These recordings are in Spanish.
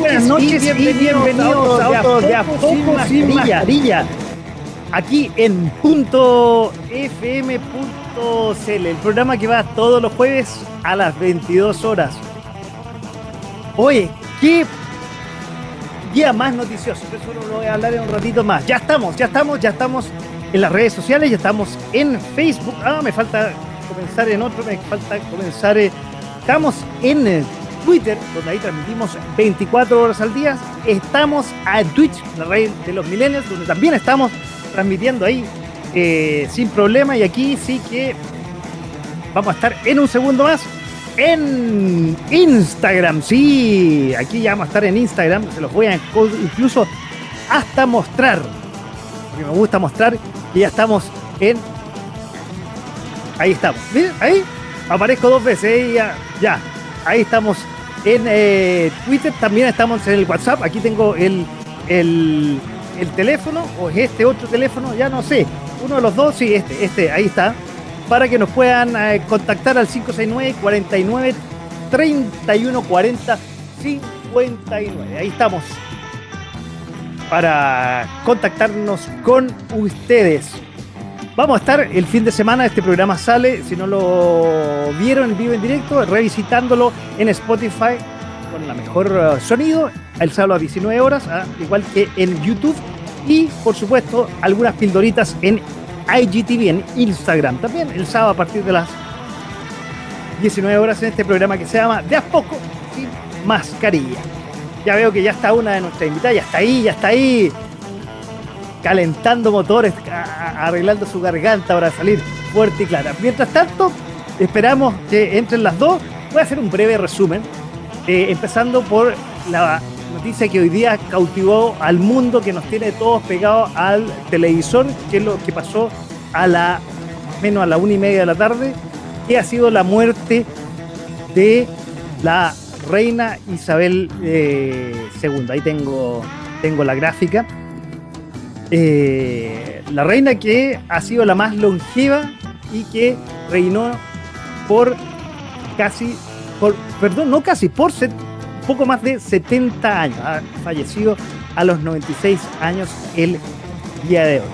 Buenas noches y bienvenidos, a Autos de a poco sin mascarilla. Aquí en punto fm.cl, el programa que va todos los jueves a las 22 horas. Oye, qué día más noticioso, eso lo voy a hablar en un ratito más. Ya estamos, ya estamos, ya estamos en las redes sociales, ya estamos en Facebook. Ah, me falta comenzar en otro, me falta comenzar. Eh, estamos en eh, Twitter, donde ahí transmitimos 24 horas al día. Estamos a Twitch, la red de los millennials, donde también estamos transmitiendo ahí eh, sin problema. Y aquí sí que vamos a estar en un segundo más en Instagram. Sí, aquí ya vamos a estar en Instagram. Se los voy a incluso hasta mostrar. Porque me gusta mostrar que ya estamos en. Ahí estamos. Miren, ahí aparezco dos veces. Ya, ya, ahí estamos en eh, Twitter, también estamos en el WhatsApp. Aquí tengo el, el, teléfono, o es este otro teléfono, ya no sé. Uno de los dos, sí, este, este, ahí está. Para que nos puedan eh, contactar al 569 49 31 40 59. Ahí estamos. Para contactarnos con ustedes. Vamos a estar el fin de semana, este programa sale, si no lo vieron en vivo en directo, revisitándolo en Spotify con la mejor uh, sonido, el sábado a 19 horas, ah, igual que en YouTube, y por supuesto algunas pildoritas en IGTV, en Instagram, también el sábado a partir de las 19 horas en este programa que se llama De a poco sin mascarilla. Ya veo que ya está una de nuestras invitadas, ya está ahí, ya está ahí calentando motores, arreglando su garganta para salir fuerte y clara. Mientras tanto, esperamos que entren las dos. Voy a hacer un breve resumen, eh, empezando por la noticia que hoy día cautivó al mundo, que nos tiene todos pegados al televisor, que es lo que pasó a la menos a la una y media de la tarde, que ha sido la muerte de la reina Isabel II. Eh, Ahí tengo, tengo la gráfica. Eh, la reina que ha sido la más longeva y que reinó por casi, por, perdón, no casi, por poco más de 70 años. Ha fallecido a los 96 años el día de hoy.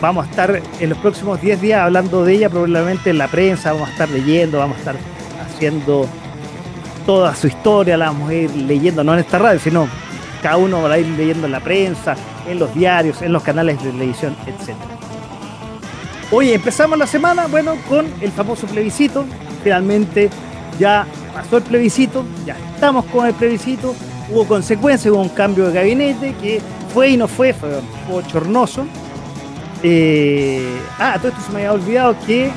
Vamos a estar en los próximos 10 días hablando de ella, probablemente en la prensa, vamos a estar leyendo, vamos a estar haciendo toda su historia, la vamos a ir leyendo, no en esta radio, sino cada uno va a ir leyendo en la prensa, en los diarios, en los canales de televisión, etc. Hoy empezamos la semana, bueno, con el famoso plebiscito. Finalmente ya pasó el plebiscito, ya estamos con el plebiscito. Hubo consecuencias, hubo un cambio de gabinete que fue y no fue, fue bochornoso. Eh, ah, todo esto se me había olvidado que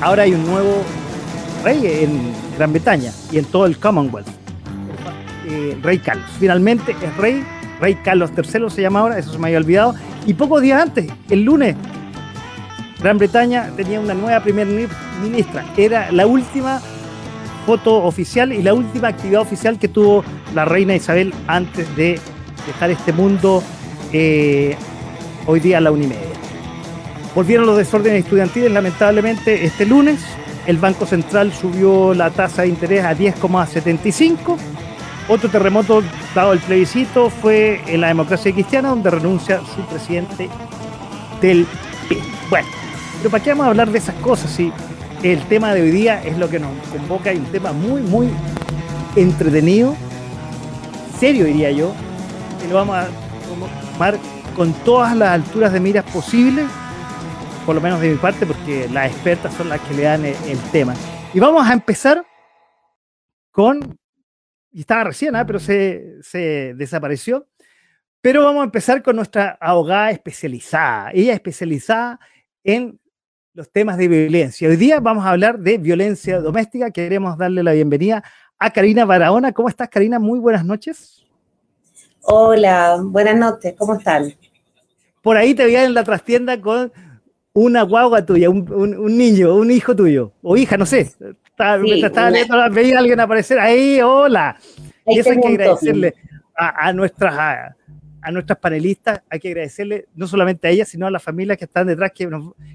ahora hay un nuevo rey en Gran Bretaña y en todo el Commonwealth. Eh, rey Carlos. Finalmente es rey Rey Carlos III se llama ahora, eso se me había olvidado. Y pocos días antes, el lunes, Gran Bretaña tenía una nueva primera ministra. Era la última foto oficial y la última actividad oficial que tuvo la reina Isabel antes de dejar este mundo eh, hoy día a la una y media. Volvieron los desórdenes estudiantiles, lamentablemente, este lunes. El Banco Central subió la tasa de interés a 10,75 otro terremoto, dado el plebiscito, fue en la democracia cristiana, donde renuncia su presidente del Bueno, pero ¿para qué vamos a hablar de esas cosas si el tema de hoy día es lo que nos convoca y un tema muy, muy entretenido, serio diría yo, y lo vamos a tomar con todas las alturas de miras posibles, por lo menos de mi parte, porque las expertas son las que le dan el tema. Y vamos a empezar con y estaba recién, ¿ah? pero se, desapareció. Pero vamos a empezar con nuestra abogada especializada. Ella especializada en los temas de violencia. Hoy día vamos a hablar de violencia doméstica. Queremos darle la bienvenida a Karina Barahona. ¿Cómo estás, Karina? Muy buenas noches. Hola, buenas noches, ¿cómo están? Por ahí te veía en la trastienda con una guagua tuya, un, niño, un hijo tuyo, o hija, no sé. Estaba, estaba veía a alguien aparecer ahí, hola. y eso hay que agradecerle a, nuestras a, nuestras panelistas, hay que agradecerle no solamente a ellas, sino a las familias que están detrás, que,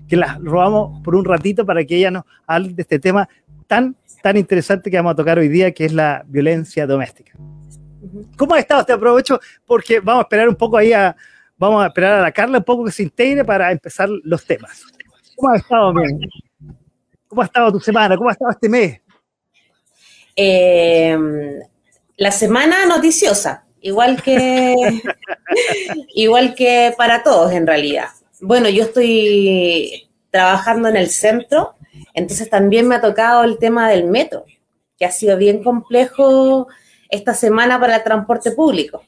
que las robamos por un ratito para que ellas nos hablen de este tema tan, tan interesante que vamos a tocar hoy día, que es la violencia doméstica. ¿Cómo ha estado? Te aprovecho porque vamos a esperar un poco ahí a, vamos a esperar a la Carla un poco que se integre para empezar los temas. ¿Cómo ha estado, bien? ¿Cómo ha estado tu semana? ¿Cómo ha estado este mes? Eh, la semana noticiosa, igual que, igual que para todos en realidad. Bueno, yo estoy trabajando en el centro, entonces también me ha tocado el tema del metro, que ha sido bien complejo esta semana para el transporte público.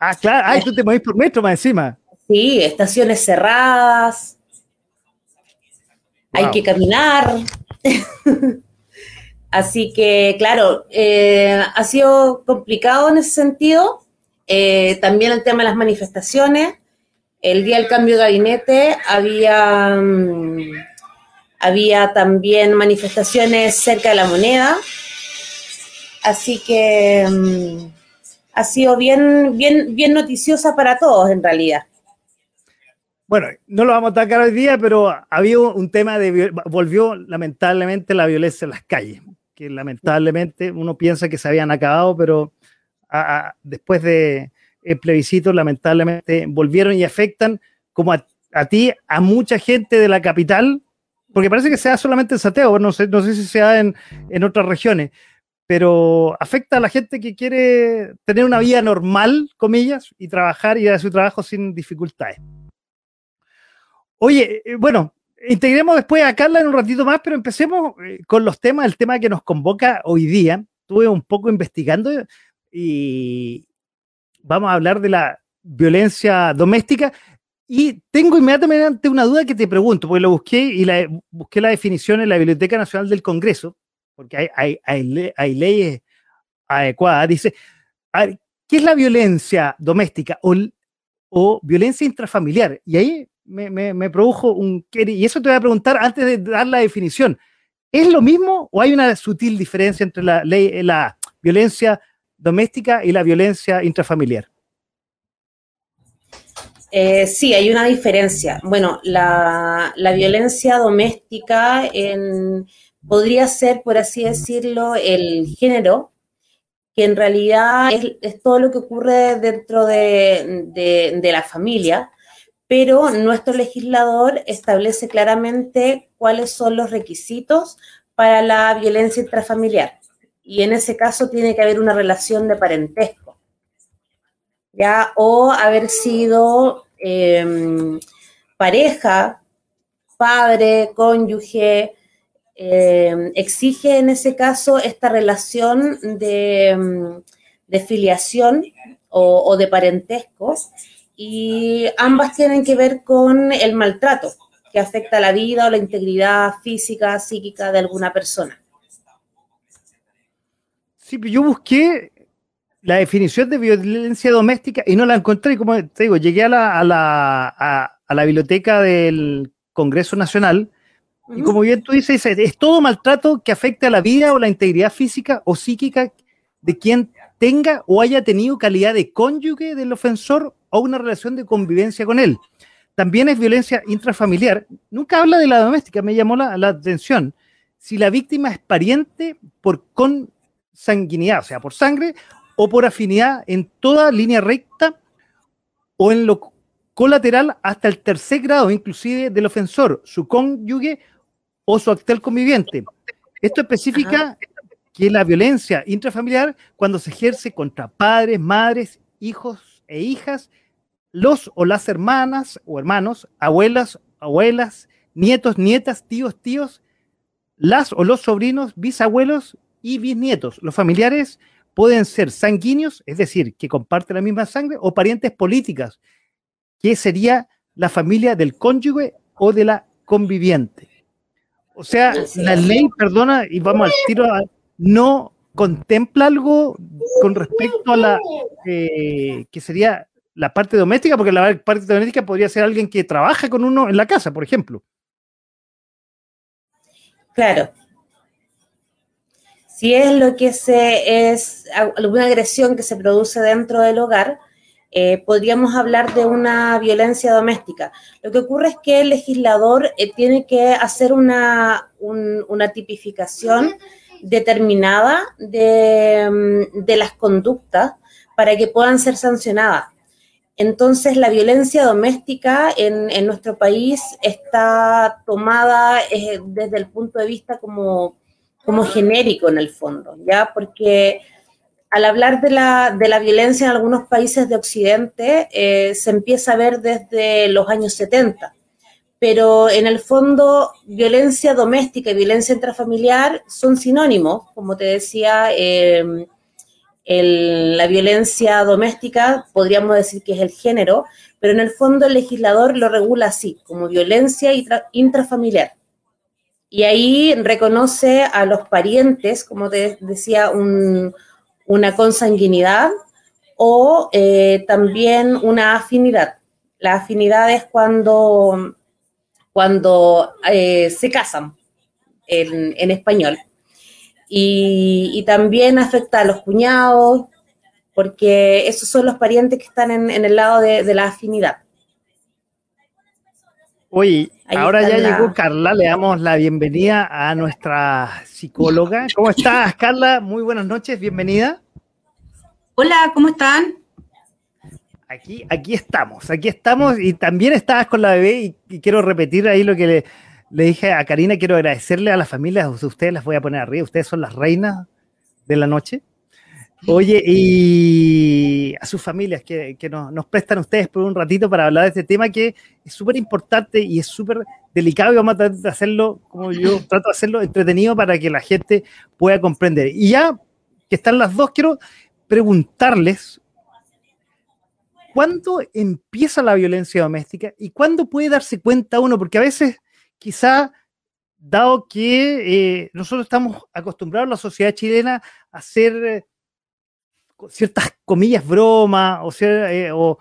Ah, claro, ay, tú te movís por metro más encima. Sí, estaciones cerradas, hay que caminar. Así que, claro, eh, ha sido complicado en ese sentido. Eh, también el tema de las manifestaciones. El día del cambio de gabinete había, mm, había también manifestaciones cerca de la moneda. Así que mm, ha sido bien, bien, bien noticiosa para todos en realidad. Bueno, no lo vamos a atacar hoy día, pero había un tema de, volvió lamentablemente la violencia en las calles, que lamentablemente uno piensa que se habían acabado, pero después de el plebiscito, lamentablemente volvieron y afectan como a, ti, a mucha gente de la capital, porque parece que sea solamente en Santiago, no sé, no sé si sea en, en otras regiones, pero afecta a la gente que quiere tener una vida normal, comillas, y trabajar y hacer su trabajo sin dificultades. Oye, eh, bueno, integremos después a Carla en un ratito más, pero empecemos eh, con los temas, el tema que nos convoca hoy día. Estuve un poco investigando y vamos a hablar de la violencia doméstica. Y tengo inmediatamente una duda que te pregunto, porque lo busqué y la, busqué la definición en la Biblioteca Nacional del Congreso, porque hay, hay, leyes adecuadas. Dice, ¿qué es la violencia doméstica o, o violencia intrafamiliar? Y ahí me, produjo un... Y eso te voy a preguntar antes de dar la definición. ¿Es lo mismo o hay una sutil diferencia entre la, ley, la violencia doméstica y la violencia intrafamiliar? Eh, sí, hay una diferencia. Bueno, la, violencia doméstica podría ser, por así decirlo, el género, que en realidad es, todo lo que ocurre dentro de la familia, pero nuestro legislador establece claramente cuáles son los requisitos para la violencia intrafamiliar. Y en ese caso tiene que haber una relación de parentesco, ¿ya? O haber sido em, pareja, padre, cónyuge, em, exige en ese caso esta relación de, em, filiación o, o de parentesco y ambas tienen que ver con el maltrato que afecta la vida o la integridad física, psíquica de alguna persona. Sí, yo busqué la definición de violencia doméstica y no la encontré. Como te digo, llegué a la, a la, a, la biblioteca del Congreso Nacional y como bien tú dices, es todo maltrato que afecta a la vida o la integridad física o psíquica de quien tenga o haya tenido calidad de cónyuge del ofensor o una relación de convivencia con él. También es violencia intrafamiliar. Nunca habla de la doméstica, me llamó la, atención. Si la víctima es pariente por consanguinidad, o sea, por sangre o por afinidad en toda línea recta o en lo colateral hasta el tercer grado, inclusive del ofensor, su cónyuge o su actual conviviente. Esto especifica que la violencia intrafamiliar cuando se ejerce contra padres, madres, hijos e hijas los o las hermanas o hermanos, abuelas, abuelas, nietos, nietas, tíos, tíos, las o los sobrinos, bisabuelos y bisnietos. Los familiares pueden ser sanguíneos, es decir, que comparten la misma sangre, o parientes políticas, que sería la familia del cónyuge o de la conviviente. O sea, la ley, perdona, y vamos al tiro, no contempla algo con respecto a la eh, que sería la parte doméstica? Porque la parte doméstica podría ser alguien que trabaja con uno en la casa, por ejemplo. Claro. Si es lo que se es alguna agresión que se produce dentro del hogar, eh, podríamos hablar de una violencia doméstica. Lo que ocurre es que el legislador eh, tiene que hacer una, una tipificación determinada de, mm, de, las conductas para que puedan ser sancionadas. Entonces, la violencia doméstica en, en nuestro país está tomada eh, desde el punto de vista como, como genérico en el fondo, ¿ya? Porque al hablar de la, de la violencia en algunos países de Occidente, eh, se empieza a ver desde los años 70. Pero en el fondo, violencia doméstica y violencia intrafamiliar son sinónimos. Como te decía, em, la violencia doméstica podríamos decir que es el género, pero en el fondo el legislador lo regula así, como violencia intrafamiliar. Y ahí reconoce a los parientes, como te decía, un, una consanguinidad o eh, también una afinidad. La afinidad es cuando, cuando eh, se casan en, español. Y, también afecta a los cuñados, porque esos son los parientes que están en, el lado de, la afinidad. Oye, ahora ya llegó Carla, le damos la bienvenida a nuestra psicóloga. ¿Cómo estás, Carla? Muy buenas noches, bienvenida. Hola, ¿cómo están? Aquí, aquí estamos, aquí estamos y también estabas con la bebé y, quiero repetir ahí lo que le, le, dije a Karina, quiero agradecerle a las familias, ustedes las voy a poner arriba, ustedes son las reinas de la noche. Oye, y a sus familias que, que nos, nos, prestan ustedes por un ratito para hablar de este tema que es súper importante y es súper delicado y vamos a tratar de hacerlo, como yo trato de hacerlo, entretenido para que la gente pueda comprender. Y ya que están las dos, quiero preguntarles cuándo empieza la violencia doméstica y cuándo puede darse cuenta uno, porque a veces quizá, dado que eh, nosotros estamos acostumbrados, la sociedad chilena, a hacer eh, ciertas comillas bromas eh, o,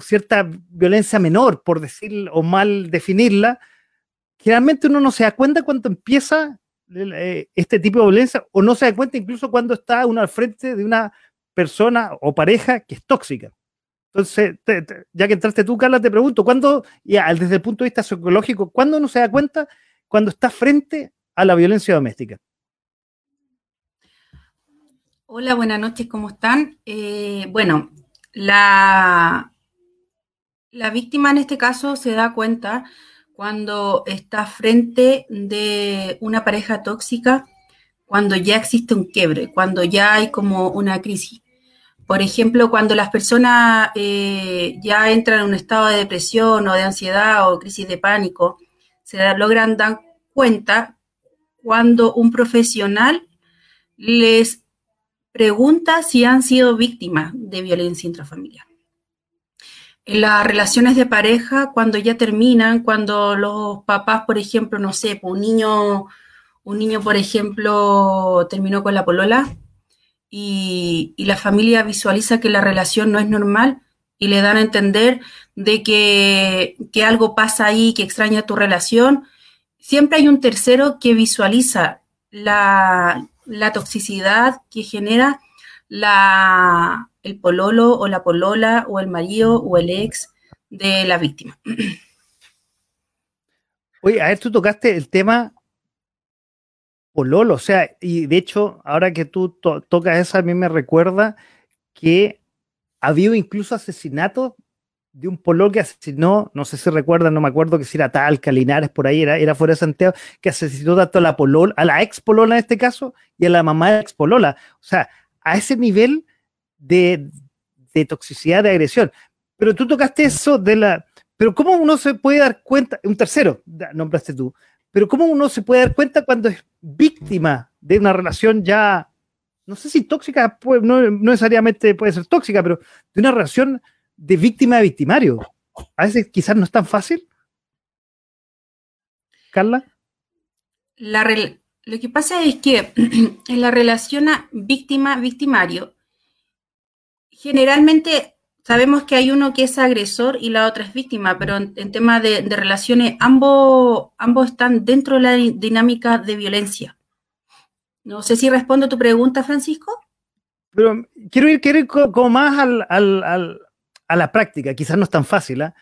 cierta violencia menor, por decir o mal definirla, generalmente uno no se da cuenta cuando empieza este tipo de violencia o no se da cuenta incluso cuando está uno al frente de una persona o pareja que es tóxica. Entonces, ya que entraste tú, Carla, te pregunto, ¿cuándo, ya, desde el punto de vista psicológico, cuándo uno se da cuenta cuando está frente a la violencia doméstica? Hola, buenas noches, ¿cómo están? Eh, bueno, la, la víctima en este caso se da cuenta cuando está frente de una pareja tóxica, cuando ya existe un quiebre, cuando ya hay como una crisis. Por ejemplo, cuando las personas eh, ya entran en un estado de depresión o de ansiedad o crisis de pánico, se logran dar cuenta cuando un profesional les pregunta si han sido víctimas de violencia intrafamiliar. Las relaciones de pareja, cuando ya terminan, cuando los papás, por ejemplo, no sé, pues, un niño, un niño, por ejemplo, terminó con la polola y, la familia visualiza que la relación no es normal y le dan a entender de que, que algo pasa ahí, que extraña tu relación, siempre hay un tercero que visualiza la, la toxicidad que genera la, el pololo o la polola o el marido o el ex de la víctima. Oye, a ver, tú tocaste el tema pololo, o sea, y de hecho, ahora que tú tocas eso, a mí me recuerda que ha habido incluso asesinatos de un pololo que asesinó, no sé si recuerdan, no me acuerdo que si era tal, Calinares, por ahí, era, era fuera de Santiago, que asesinó tanto a la polola, a la ex polola en este caso, y a la mamá de la ex polola. O sea, a ese nivel de, toxicidad, de agresión. Pero tú tocaste eso de la... Pero ¿cómo uno se puede dar cuenta? Un tercero, nombraste tú. Pero ¿cómo uno se puede dar cuenta cuando es víctima de una relación ya, no sé si tóxica, pues, no, necesariamente puede ser tóxica, pero de una relación de víctima a victimario? A veces quizás no es tan fácil. Carla. La, Lo que pasa es que en la relación víctima-victimario, generalmente sabemos que hay uno que es agresor y la otra es víctima, pero en, tema de, relaciones, ambos, ambos están dentro de la dinámica de violencia. No sé si respondo a tu pregunta, Francisco. Pero quiero ir, quiero como más a la práctica, quizás no es tan fácil, ¿ah?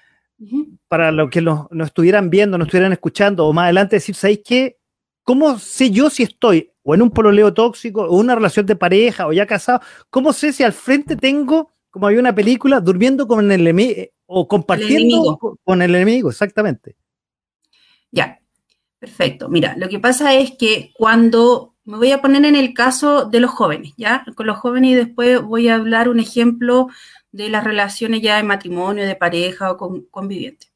para los que nos, estuvieran viendo, nos estuvieran escuchando, o más adelante decir, ¿sabéis qué? ¿Cómo sé yo si estoy o en un pololeo tóxico, o una relación de pareja, o ya casado? ¿Cómo sé si al frente tengo como había una película, durmiendo con el enemigo eh, o compartiendo con el enemigo, exactamente. Ya, perfecto. Mira, lo que pasa es que cuando me voy a poner en el caso de los jóvenes, ¿ya? Con los jóvenes y después voy a hablar un ejemplo de las relaciones ya de matrimonio, de pareja o con, conviviente.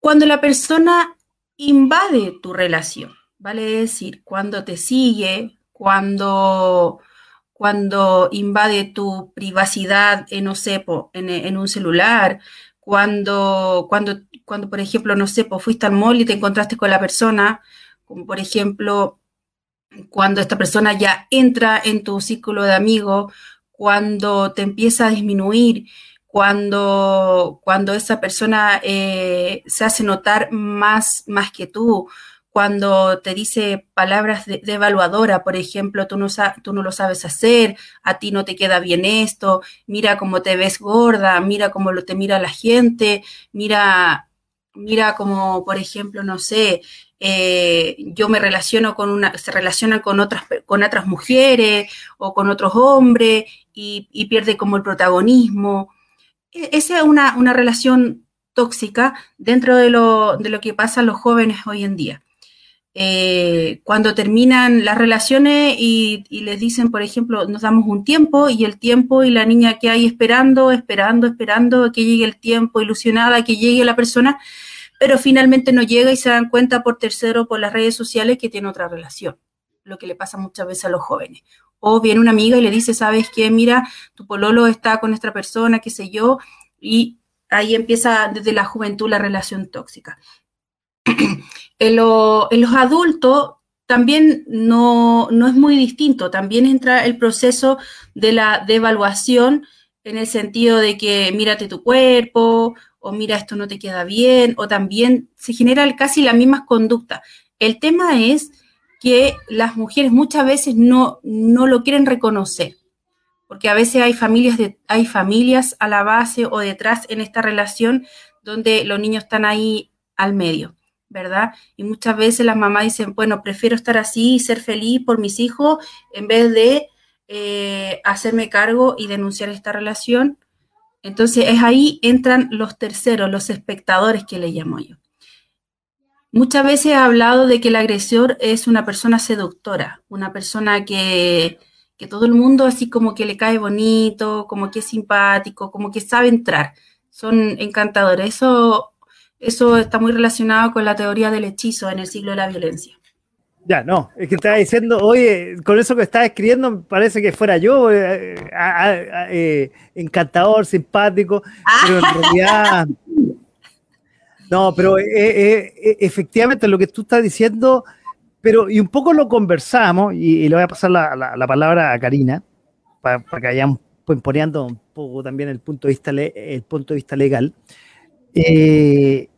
Cuando la persona invade tu relación, vale decir, cuando te sigue, cuando cuando invade tu privacidad en, no en, un celular, cuando, cuando, cuando, por ejemplo, no sé, fuiste al mall y te encontraste con la persona, como por ejemplo, cuando esta persona ya entra en tu círculo de amigos, cuando te empieza a disminuir, cuando, cuando esa persona eh, se hace notar más, más que tú, cuando te dice palabras de, evaluadora, por ejemplo, tú no, tú no lo sabes hacer, a ti no te queda bien esto, mira cómo te ves gorda, mira cómo lo te mira la gente, mira, mira como, por ejemplo, no sé, eh, yo me relaciono con una, se relaciona con otras, con otras mujeres o con otros hombres y, pierde como el protagonismo. E, esa es una, una relación tóxica dentro de lo, de lo que pasa a los jóvenes hoy en día. Eh, cuando terminan las relaciones y, les dicen, por ejemplo, nos damos un tiempo y el tiempo y la niña que hay esperando, esperando, esperando que llegue el tiempo, ilusionada, que llegue la persona, pero finalmente no llega y se dan cuenta por tercero, por las redes sociales, que tiene otra relación, lo que le pasa muchas veces a los jóvenes. O viene una amiga y le dice, ¿sabes qué? Mira, tu pololo está con esta persona, qué sé yo, y ahí empieza desde la juventud la relación tóxica. En, los adultos también no, es muy distinto, también entra el proceso de la devaluación en el sentido de que mírate tu cuerpo o mira esto no te queda bien o también se genera casi las mismas conductas. El tema es que las mujeres muchas veces no, no lo quieren reconocer, porque a veces hay familias, de, hay familias a la base o detrás en esta relación donde los niños están ahí al medio. ¿Verdad? Y muchas veces las mamás dicen, bueno, prefiero estar así y ser feliz por mis hijos en vez de eh, hacerme cargo y denunciar esta relación. Entonces es ahí entran los terceros, los espectadores que le llamo yo. Muchas veces he hablado de que el agresor es una persona seductora, una persona que, que todo el mundo así como que le cae bonito, como que es simpático, como que sabe entrar. Son encantadores. Eso eso está muy relacionado con la teoría del hechizo en el siglo de la violencia. Ya, no, es que estaba diciendo, oye, con eso que estás escribiendo parece que fuera yo, eh, eh, encantador, simpático, pero en realidad... No, pero eh, efectivamente lo que tú estás diciendo, pero y un poco lo conversamos, y, le voy a pasar la, palabra a Karina, para, que vayan poniendo un poco también el punto de vista, el punto de vista legal. Eh,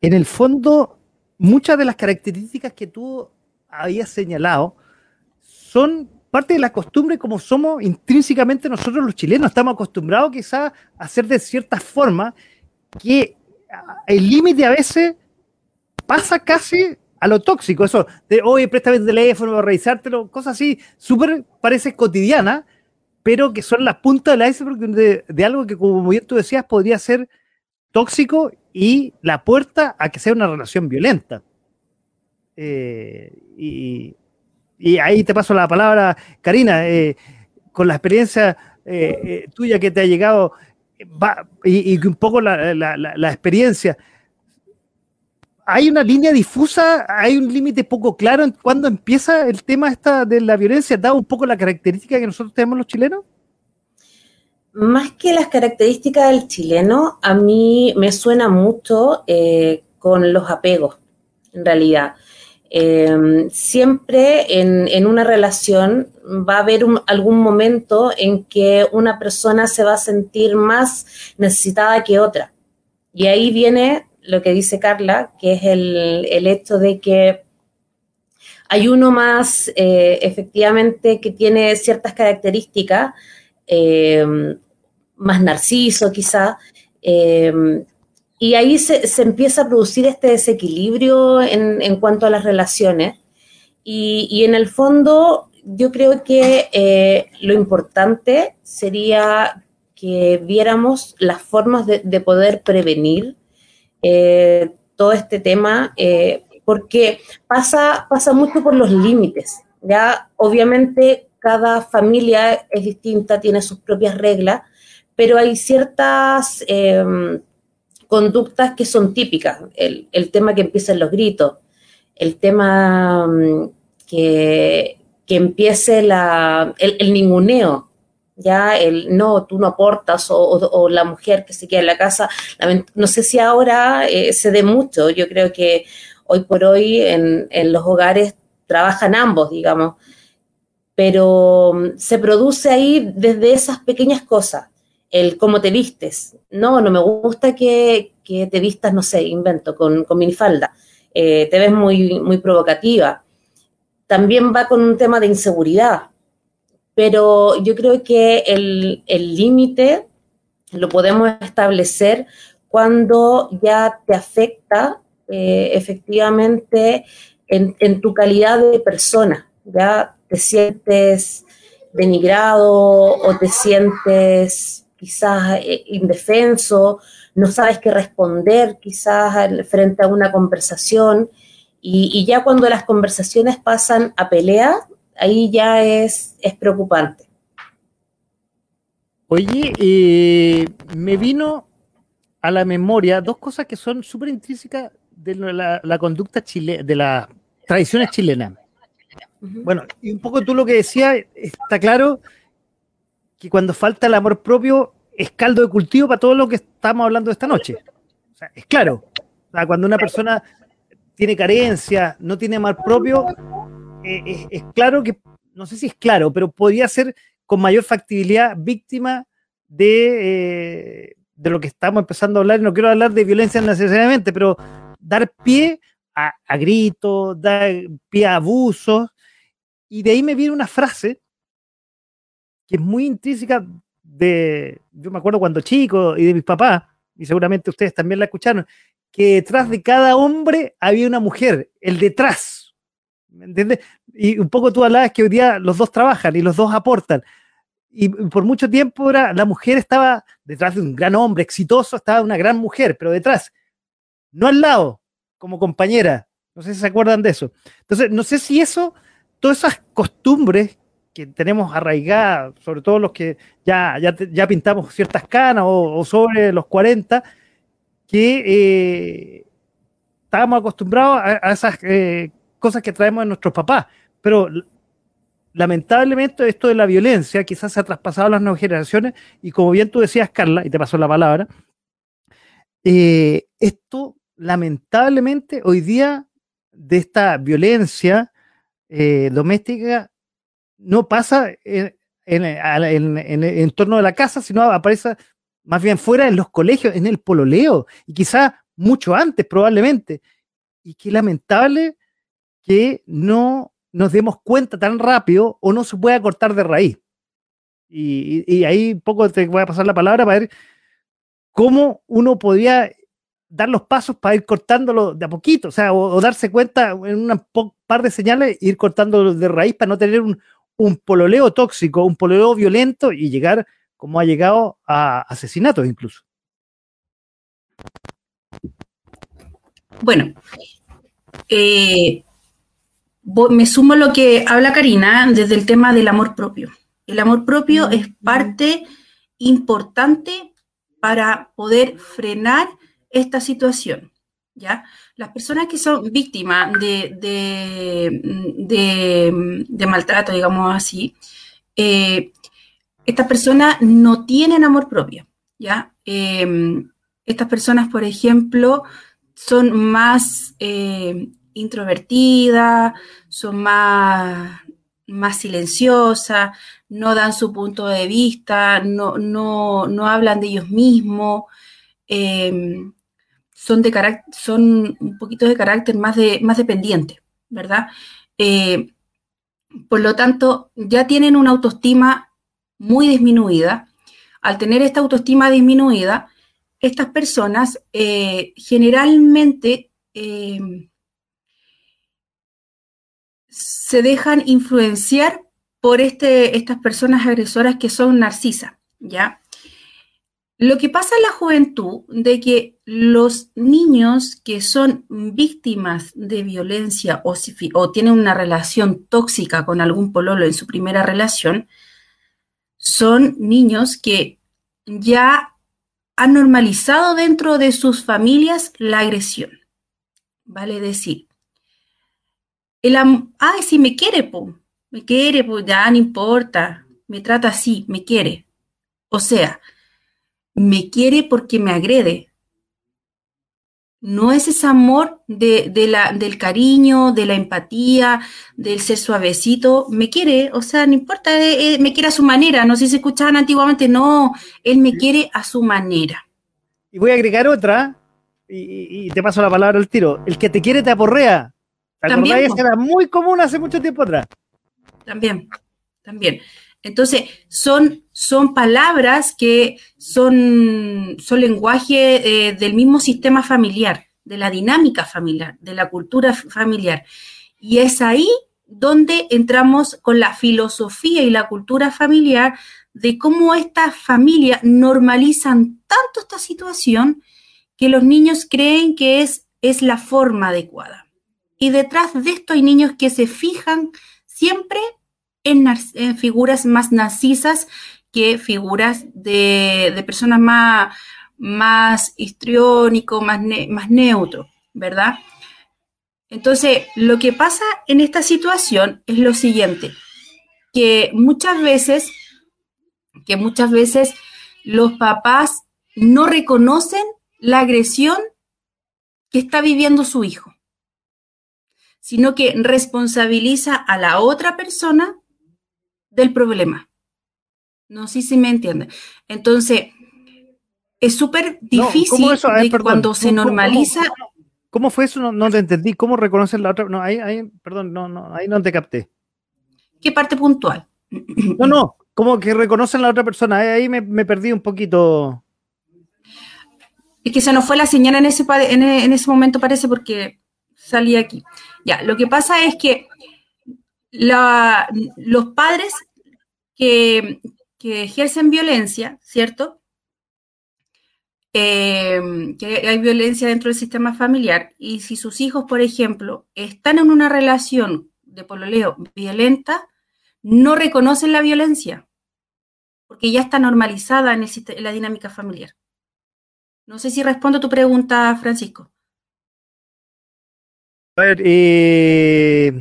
en el fondo, muchas de las características que tú habías señalado son parte de la costumbre como somos intrínsecamente nosotros los chilenos. Estamos acostumbrados quizás a hacer de cierta forma que el límite a veces pasa casi a lo tóxico. Eso de, oye, préstame el teléfono, revisártelo, cosas así, súper parece cotidiana, pero que son las puntas del iceberg de, de algo que, como bien tú decías, podría ser tóxico y la puerta a que sea una relación violenta. Eh, y, ahí te paso la palabra, Karina, eh, con la experiencia eh, tuya que te ha llegado y, un poco la, experiencia. ¿Hay una línea difusa? ¿Hay un límite poco claro en cuándo empieza el tema esta de la violencia, dado un poco la característica que nosotros tenemos los chilenos? Más que las características del chileno, a mí me suena mucho eh, con los apegos. en realidad. Em, siempre en, una relación va a haber algún momento en que una persona se va a sentir más necesitada que otra. Y ahí viene lo que dice Carla, que es el, hecho de que hay uno más eh, efectivamente que tiene ciertas características, em, más narciso quizá, em, y ahí se, empieza a producir este desequilibrio en, cuanto a las relaciones. Y, en el fondo, yo creo que eh, lo importante sería que viéramos las formas de, poder prevenir eh, todo este tema, eh, porque pasa, pasa mucho por los límites. Ya, obviamente, cada familia es distinta, tiene sus propias reglas, pero hay ciertas em, conductas que son típicas. El, tema que empieza en los gritos, el tema mm, que, empiece la, el, ninguneo, ya el no, tú no aportas, o, la mujer que se queda en la casa. No sé si ahora eh, se dé mucho, yo creo que hoy por hoy en, en los hogares trabajan ambos, digamos, pero mm, se produce ahí desde esas pequeñas cosas el cómo te vistes. No, no me gusta que, te vistas, no sé, invento, con, con minifalda. Eh, te ves muy, muy provocativa. También va con un tema de inseguridad. Pero yo creo que el límite lo podemos establecer cuando ya te afecta eh, efectivamente en, en, tu calidad de persona. Ya te sientes denigrado o te sientes quizás eh, indefenso, no sabes qué responder quizás frente a una conversación y, ya cuando las conversaciones pasan a pelea, ahí ya es, es preocupante. Oye, eh, me vino a la memoria dos cosas que son súper intrínsecas de la, conducta chilena, de las tradiciones chilenas. Bueno, y un poco tú lo que decías, está claro que cuando falta el amor propio es caldo de cultivo para todo lo que estamos hablando esta noche. O sea, es claro. cuando una persona tiene carencia, no tiene amor propio, eh, es, claro que, no sé si es claro, pero podría ser con mayor factibilidad víctima de, eh, de lo que estamos empezando a hablar. No quiero hablar de violencia necesariamente, pero dar pie a, a gritos, dar pie a abusos. Y de ahí me viene una frase que es muy intrínseca de, yo me acuerdo cuando chico y de mis papás, y seguramente ustedes también la escucharon, que detrás de cada hombre había una mujer, el detrás. ¿Me entiendes? Y un poco tú hablabas que hoy día los dos trabajan y los dos aportan. Y por mucho tiempo era, la mujer estaba detrás de un gran hombre exitoso, estaba una gran mujer, pero detrás, no al lado, como compañera. No sé si se acuerdan de eso. Entonces, no sé si eso, todas esas costumbres que tenemos arraigada, sobre todo los que ya, ya, pintamos ciertas canas o, sobre los 40, que eh, estábamos acostumbrados a, esas eh, cosas que traemos de nuestros papás. Pero lamentablemente esto de la violencia quizás se ha traspasado a las nuevas generaciones y como bien tú decías, Carla, y te pasó la palabra, eh, esto lamentablemente hoy día de esta violencia doméstica no pasa en, en, torno de la casa, sino aparece más bien fuera en los colegios, en el pololeo, y quizá mucho antes probablemente. Y qué lamentable que no nos demos cuenta tan rápido o no se pueda cortar de raíz. Y, y, ahí poco te voy a pasar la palabra para ver cómo uno podría dar los pasos para ir cortándolo de a poquito, o sea, o, darse cuenta en un par de señales, ir cortándolo de raíz para no tener un, un pololeo tóxico, un pololeo violento y llegar como ha llegado a asesinatos incluso. Bueno, eh, me sumo a lo que habla Karina desde el tema del amor propio. El amor propio es parte importante para poder frenar esta situación. ¿Ya? Las personas que son víctimas de, de, maltrato, digamos así, eh, estas personas no tienen amor propio, ¿ya? Em, estas personas, por ejemplo, son más eh, introvertidas, son más, más silenciosas, no dan su punto de vista, no, no, hablan de ellos mismos, son, de son un poquito de carácter más, de, más dependiente, ¿verdad? Eh, por lo tanto, ya tienen una autoestima muy disminuida. Al tener esta autoestima disminuida, estas personas eh, generalmente em, se dejan influenciar por este, estas personas agresoras que son narcisas, ¿ya? Lo que pasa en la juventud de que los niños que son víctimas de violencia o, tienen una relación tóxica con algún pololo en su primera relación, son niños que ya han normalizado dentro de sus familias la agresión. Vale decir, el ay, si me quiere, me quiere, pues ya no importa, me trata así, me quiere. O sea, me quiere porque me agrede. No es ese amor de, la, del cariño, de la empatía, del ser suavecito. Me quiere, o sea, no importa, eh, eh, me quiere a su manera. No sé si se escuchaban antiguamente, no, él me quiere a su manera. Y voy a agregar otra, y, te paso la palabra al tiro. El que te quiere te aporrea. También. era muy común hace mucho tiempo atrás. También, también. Entonces, son, son palabras que son, son lenguaje eh, del mismo sistema familiar, de la dinámica familiar, de la cultura familiar. Y es ahí donde entramos con la filosofía y la cultura familiar de cómo estas familias normalizan tanto esta situación que los niños creen que es, es la forma adecuada. Y detrás de esto hay niños que se fijan siempre en, figuras más narcisas que figuras de, personas más, más histriónico, más, más neutro, ¿verdad? Entonces, lo que pasa en esta situación es lo siguiente, que muchas veces, que muchas veces los papás no reconocen la agresión que está viviendo su hijo sino que responsabiliza a la otra persona del problema. No sé si me entiende. Entonces, es súper difícil cuando se normaliza. ¿cómo, fue eso? No, te entendí. ¿Cómo reconocen la otra? No, ahí, ahí, perdón, no, no, ahí no te capté. ¿Qué parte puntual? No, no, como que reconocen la otra persona. Ahí me, me perdí un poquito. Es que se nos fue la señal en ese, en, en ese momento, parece, porque salí aquí. Ya, lo que pasa es que los padres que, ejercen violencia, ¿cierto? Eh, que hay violencia dentro del sistema familiar y si sus hijos, por ejemplo, están en una relación de pololeo violenta, no reconocen la violencia porque ya está normalizada en la dinámica familiar. No sé si respondo a tu pregunta, Francisco. A ver, eh,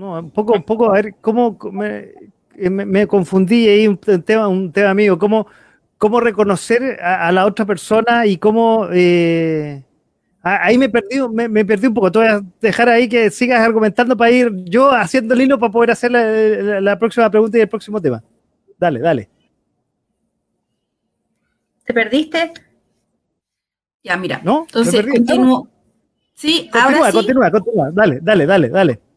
no, un poco, un poco, a ver, cómo eh, me, confundí ahí un, tema, un tema mío, cómo, cómo reconocer a, la otra persona y cómo eh, ahí me perdí, me, perdí un poco. Te voy a dejar ahí que sigas argumentando para ir yo haciendo el hilo para poder hacer la, próxima pregunta y el próximo tema. Dale, dale. ¿Te perdiste? Ya, mira. ¿No? Entonces, continúo. Sí, ahora sí. Continúa, continúa, dale, dale, dale, dale.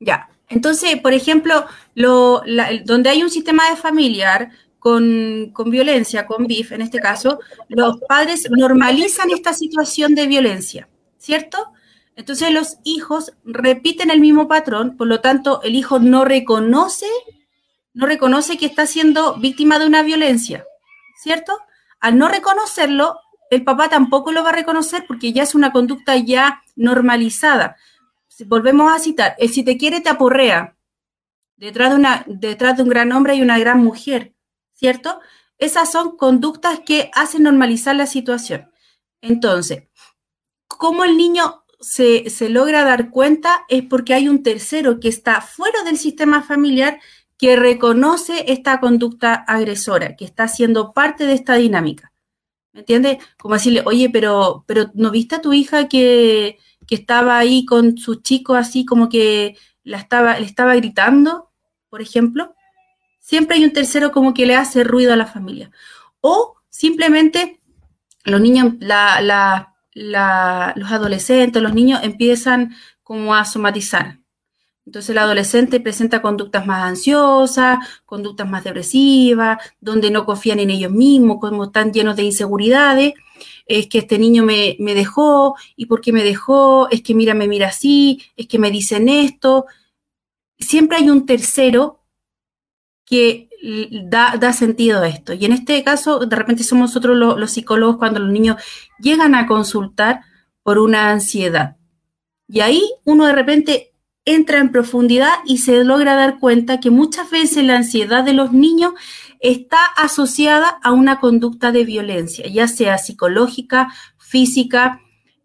Ya, entonces, por ejemplo, lo, donde hay un sistema de familiar con, violencia, con BIF en este caso, los padres normalizan esta situación de violencia, ¿cierto? Entonces los hijos repiten el mismo patrón, por lo tanto el hijo no reconoce, no reconoce que está siendo víctima de una violencia, ¿cierto? Al no reconocerlo, el papá tampoco lo va a reconocer porque ya es una conducta ya normalizada. Volvemos a citar, el si te quiere te aporrea. Detrás de, una, detrás de un gran hombre y una gran mujer, ¿cierto? Esas son conductas que hacen normalizar la situación. Entonces, ¿cómo el niño se, se logra dar cuenta? Es porque hay un tercero que está fuera del sistema familiar que reconoce esta conducta agresora, que está siendo parte de esta dinámica. ¿Me entiendes? Como decirle, oye, pero, pero ¿no viste a tu hija que, que estaba ahí con su chico así como que estaba, le estaba gritando, por ejemplo. Siempre hay un tercero como que le hace ruido a la familia. O simplemente los niños, los adolescentes, los niños empiezan como a somatizar. Entonces el adolescente presenta conductas más ansiosas, conductas más depresivas, donde no confían en ellos mismos, como están llenos de inseguridades. Es que este niño me, dejó, ¿y por qué me dejó? Es que mira, me mira así, es que me dicen esto. Siempre hay un tercero que da, sentido a esto. Y en este caso, de repente somos nosotros los psicólogos cuando los niños llegan a consultar por una ansiedad. Y ahí uno de repente entra en profundidad y se logra dar cuenta que muchas veces la ansiedad de los niños está asociada a una conducta de violencia, ya sea psicológica, física,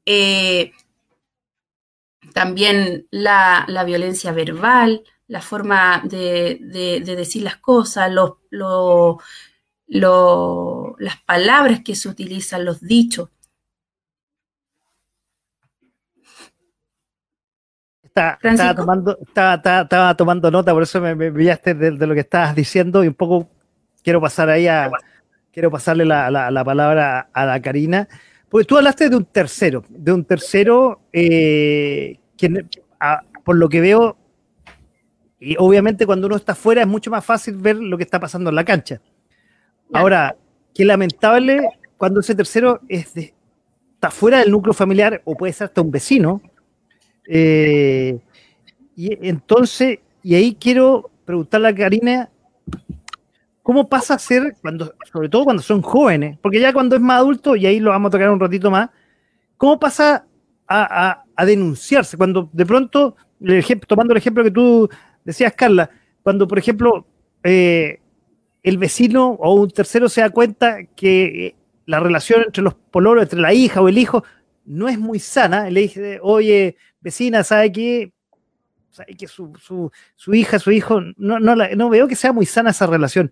eh, también la, violencia verbal, la forma de, decir las cosas, las palabras que se utilizan, los dichos. Estaba, tomando, estaba, tomando nota, por eso me, me de, lo que estabas diciendo y un poco quiero pasar ahí a, quiero pasarle la, palabra a la Karina, porque tú hablaste de un tercero, de un tercero eh, que por lo que veo, y obviamente cuando uno está fuera es mucho más fácil ver lo que está pasando en la cancha. Ahora, qué lamentable cuando ese tercero es está fuera del núcleo familiar o puede ser hasta un vecino, eh, y entonces, y ahí quiero preguntarle a Karina, ¿cómo pasa a ser, cuando, sobre todo cuando son jóvenes, porque ya cuando es más adulto, y ahí lo vamos a tocar un ratito más, ¿cómo pasa a, denunciarse? Cuando de pronto, tomando el ejemplo que tú decías, Carla, cuando por ejemplo eh, el vecino o un tercero se da cuenta que eh, la relación entre los pololos, entre la hija o el hijo, no es muy sana, le dije, oye, vecina, ¿sabe qué? ¿Sabe que su, hija, su hijo, no, no, veo que sea muy sana esa relación?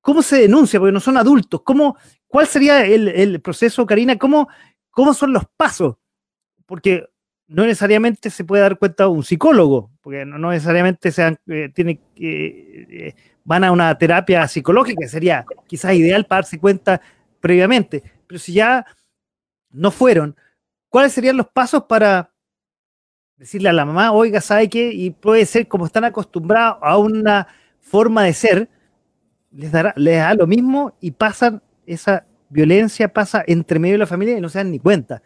¿Cómo se denuncia? Porque no son adultos. ¿Cómo, ¿Cuál sería el, proceso, Karina? ¿Cómo, ¿Cómo son los pasos? Porque no necesariamente se puede dar cuenta un psicólogo, porque no, necesariamente sean, eh, tiene, eh, van a una terapia psicológica, sería quizás ideal para darse cuenta previamente. Pero si ya no fueron, ¿cuáles serían los pasos para decirle a la mamá, oiga, ¿sabe qué? Y puede ser como están acostumbrados a una forma de ser, les, dará, les da lo mismo y pasan esa violencia, pasa entre medio de la familia y no se dan ni cuenta.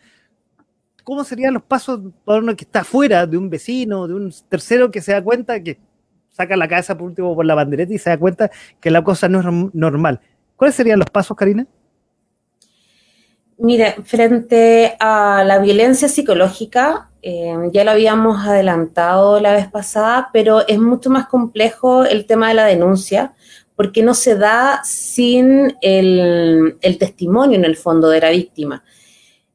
¿Cómo serían los pasos para uno que está fuera de un vecino, de un tercero que se da cuenta que saca la cabeza por último por la bandereta y se da cuenta que la cosa no es normal? ¿Cuáles serían los pasos, Karina? Mire, frente a la violencia psicológica, eh, ya lo habíamos adelantado la vez pasada, pero es mucho más complejo el tema de la denuncia, porque no se da sin el, testimonio en el fondo de la víctima.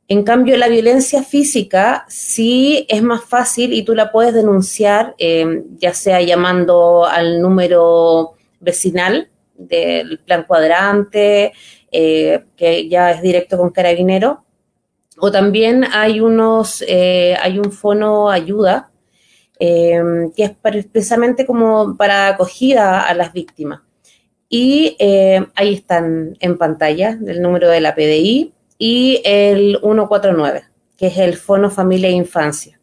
En cambio, la violencia física sí es más fácil y tú la puedes denunciar, eh, ya sea llamando al número vecinal del plan cuadrante, eh, que ya es directo con carabinero. O también hay unos, eh, hay un fono ayuda, eh, que es precisamente como para acogida a las víctimas. Y ahí están en pantalla el número de la PDI y el 149, que es el Fono Familia e Infancia.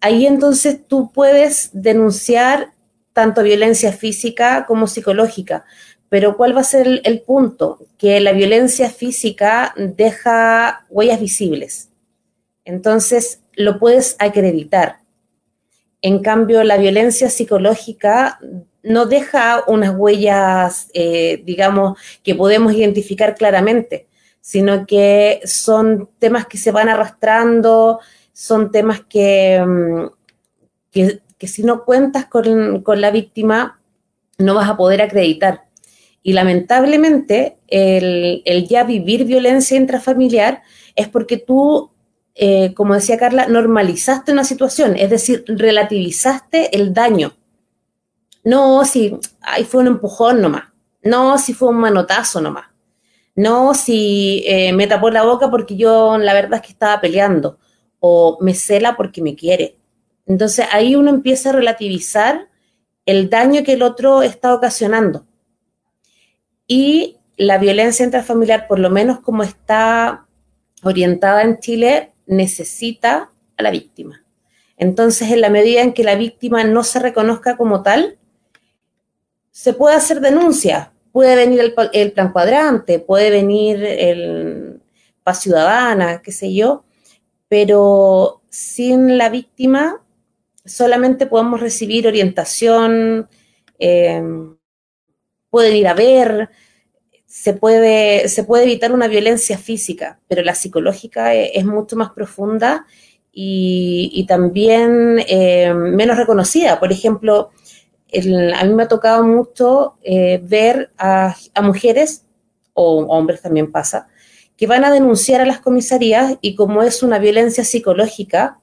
ahí entonces tú puedes denunciar tanto violencia física como psicológica, pero ¿cuál va a ser el, punto? Que la violencia física deja huellas visibles. Entonces, lo puedes acreditar. En cambio, la violencia psicológica no deja unas huellas, eh, digamos, que podemos identificar claramente, sino que son temas que se van arrastrando, son temas que, mm, que, si no cuentas con, con la víctima, no vas a poder acreditar. Y lamentablemente, el, ya vivir violencia intrafamiliar es porque tú, eh, como decía Carla, normalizaste una situación, es decir, relativizaste el daño. No si ahí fue un empujón nomás, no si fue un manotazo nomás. No, si eh, me tapó la boca porque yo la verdad es que estaba peleando o me cela porque me quiere. Entonces ahí uno empieza a relativizar el daño que el otro está ocasionando. Y la violencia intrafamiliar, por lo menos como está orientada en Chile, necesita a la víctima. Entonces, en la medida en que la víctima no se reconozca como tal, se puede hacer denuncia. Puede venir el, plan cuadrante, puede venir el paz ciudadana, qué sé yo, pero sin la víctima solamente podemos recibir orientación, eh, pueden ir a ver, se puede, se puede evitar una violencia física, pero la psicológica e, es, mucho más profunda y, también eh, menos reconocida. Por ejemplo, a mí me ha tocado mucho eh, ver a, mujeres, o hombres también pasa, que van a denunciar a las comisarías y como es una violencia psicológica,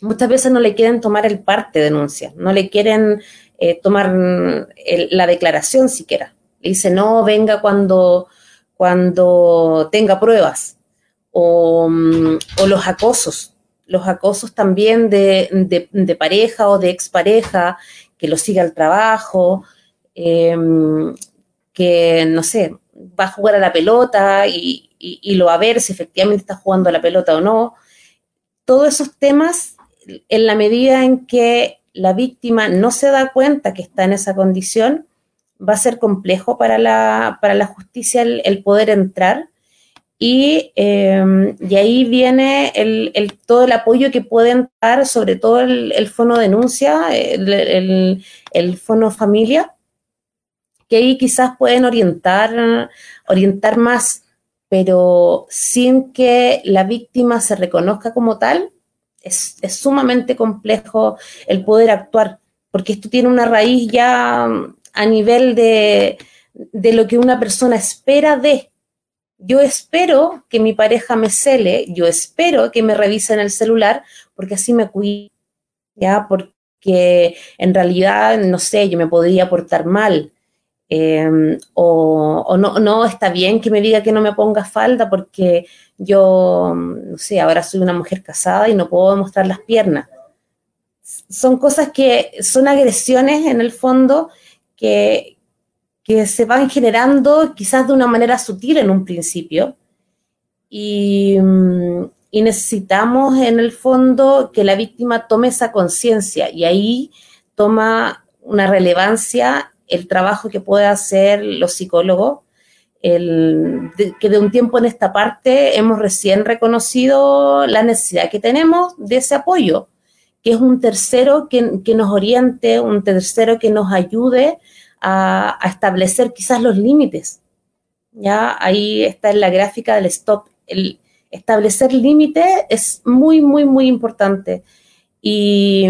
muchas veces no le quieren tomar el parte de denuncia, no le quieren eh, tomar la declaración siquiera. Le dice, no, venga cuando, cuando tenga pruebas. O, mm, los acosos, los acosos también de, pareja o de expareja, que lo siga al trabajo, em, que, no sé, va a jugar a la pelota y, lo va a ver si efectivamente está jugando a la pelota o no. Todos esos temas, en la medida en que la víctima no se da cuenta que está en esa condición, va a ser complejo para la, para la justicia el, poder entrar. Y, eh, ahí viene el, todo el apoyo que pueden dar, sobre todo el, el fono denuncia, el, el, fono familia, que ahí quizás pueden orientar, orientar más, pero sin que la víctima se reconozca como tal, es, sumamente complejo el poder actuar, porque esto tiene una raíz ya a nivel de, lo que una persona espera de. Yo espero que mi pareja me cele, yo espero que me revisen el celular, porque así me cuido, ¿ya? Porque en realidad, no sé, yo me podría portar mal. Em, o, no, está bien que me diga que no me ponga falda porque yo, no sé, ahora soy una mujer casada y no puedo mostrar las piernas. Son cosas que son agresiones en el fondo que, que se van generando quizás de una manera sutil en un principio. Y, y, necesitamos en el fondo que la víctima tome esa conciencia y ahí toma una relevancia el trabajo que puede hacer los psicólogos el, que de un tiempo en esta parte hemos recién reconocido la necesidad que tenemos de ese apoyo, que es un tercero que, que nos oriente, un tercero que nos ayude a, a, establecer quizás los límites. Ya ahí está en la gráfica del stop. El establecer límites es muy, muy, muy importante. Y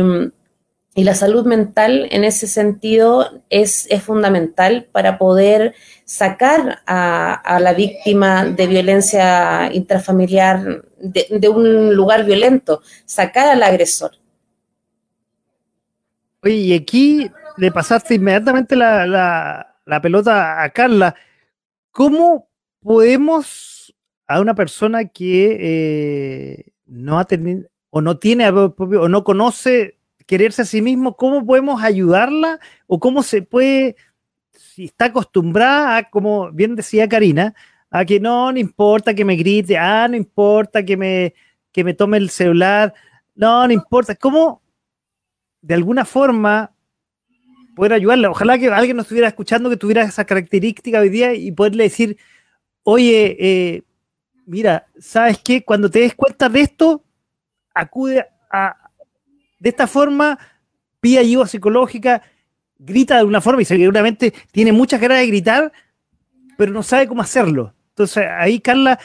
y la salud mental en ese sentido es, fundamental para poder sacar a, la víctima de violencia intrafamiliar de, un lugar violento, sacar al agresor. Oye, y aquí le pasaste inmediatamente la, pelota a Carla. ¿Cómo podemos a una persona que eh, no ha tenido o no tiene o no conoce quererse a sí mismo, ¿cómo podemos ayudarla o cómo se puede, si está acostumbrada a, como bien decía Karina, a que no, no importa que me grite, ah, no importa que me, que me tome el celular, no, no importa, ¿cómo de alguna forma poder ayudarla? Ojalá que alguien nos estuviera escuchando que tuviera esa característica hoy día y poderle decir, oye, eh, mira, ¿sabes qué? Cuando te des cuenta de esto, acude a, de esta forma, pide ayuda psicológica, grita de una forma y seguramente tiene muchas ganas de gritar, pero no sabe cómo hacerlo. Entonces, ahí, Carla,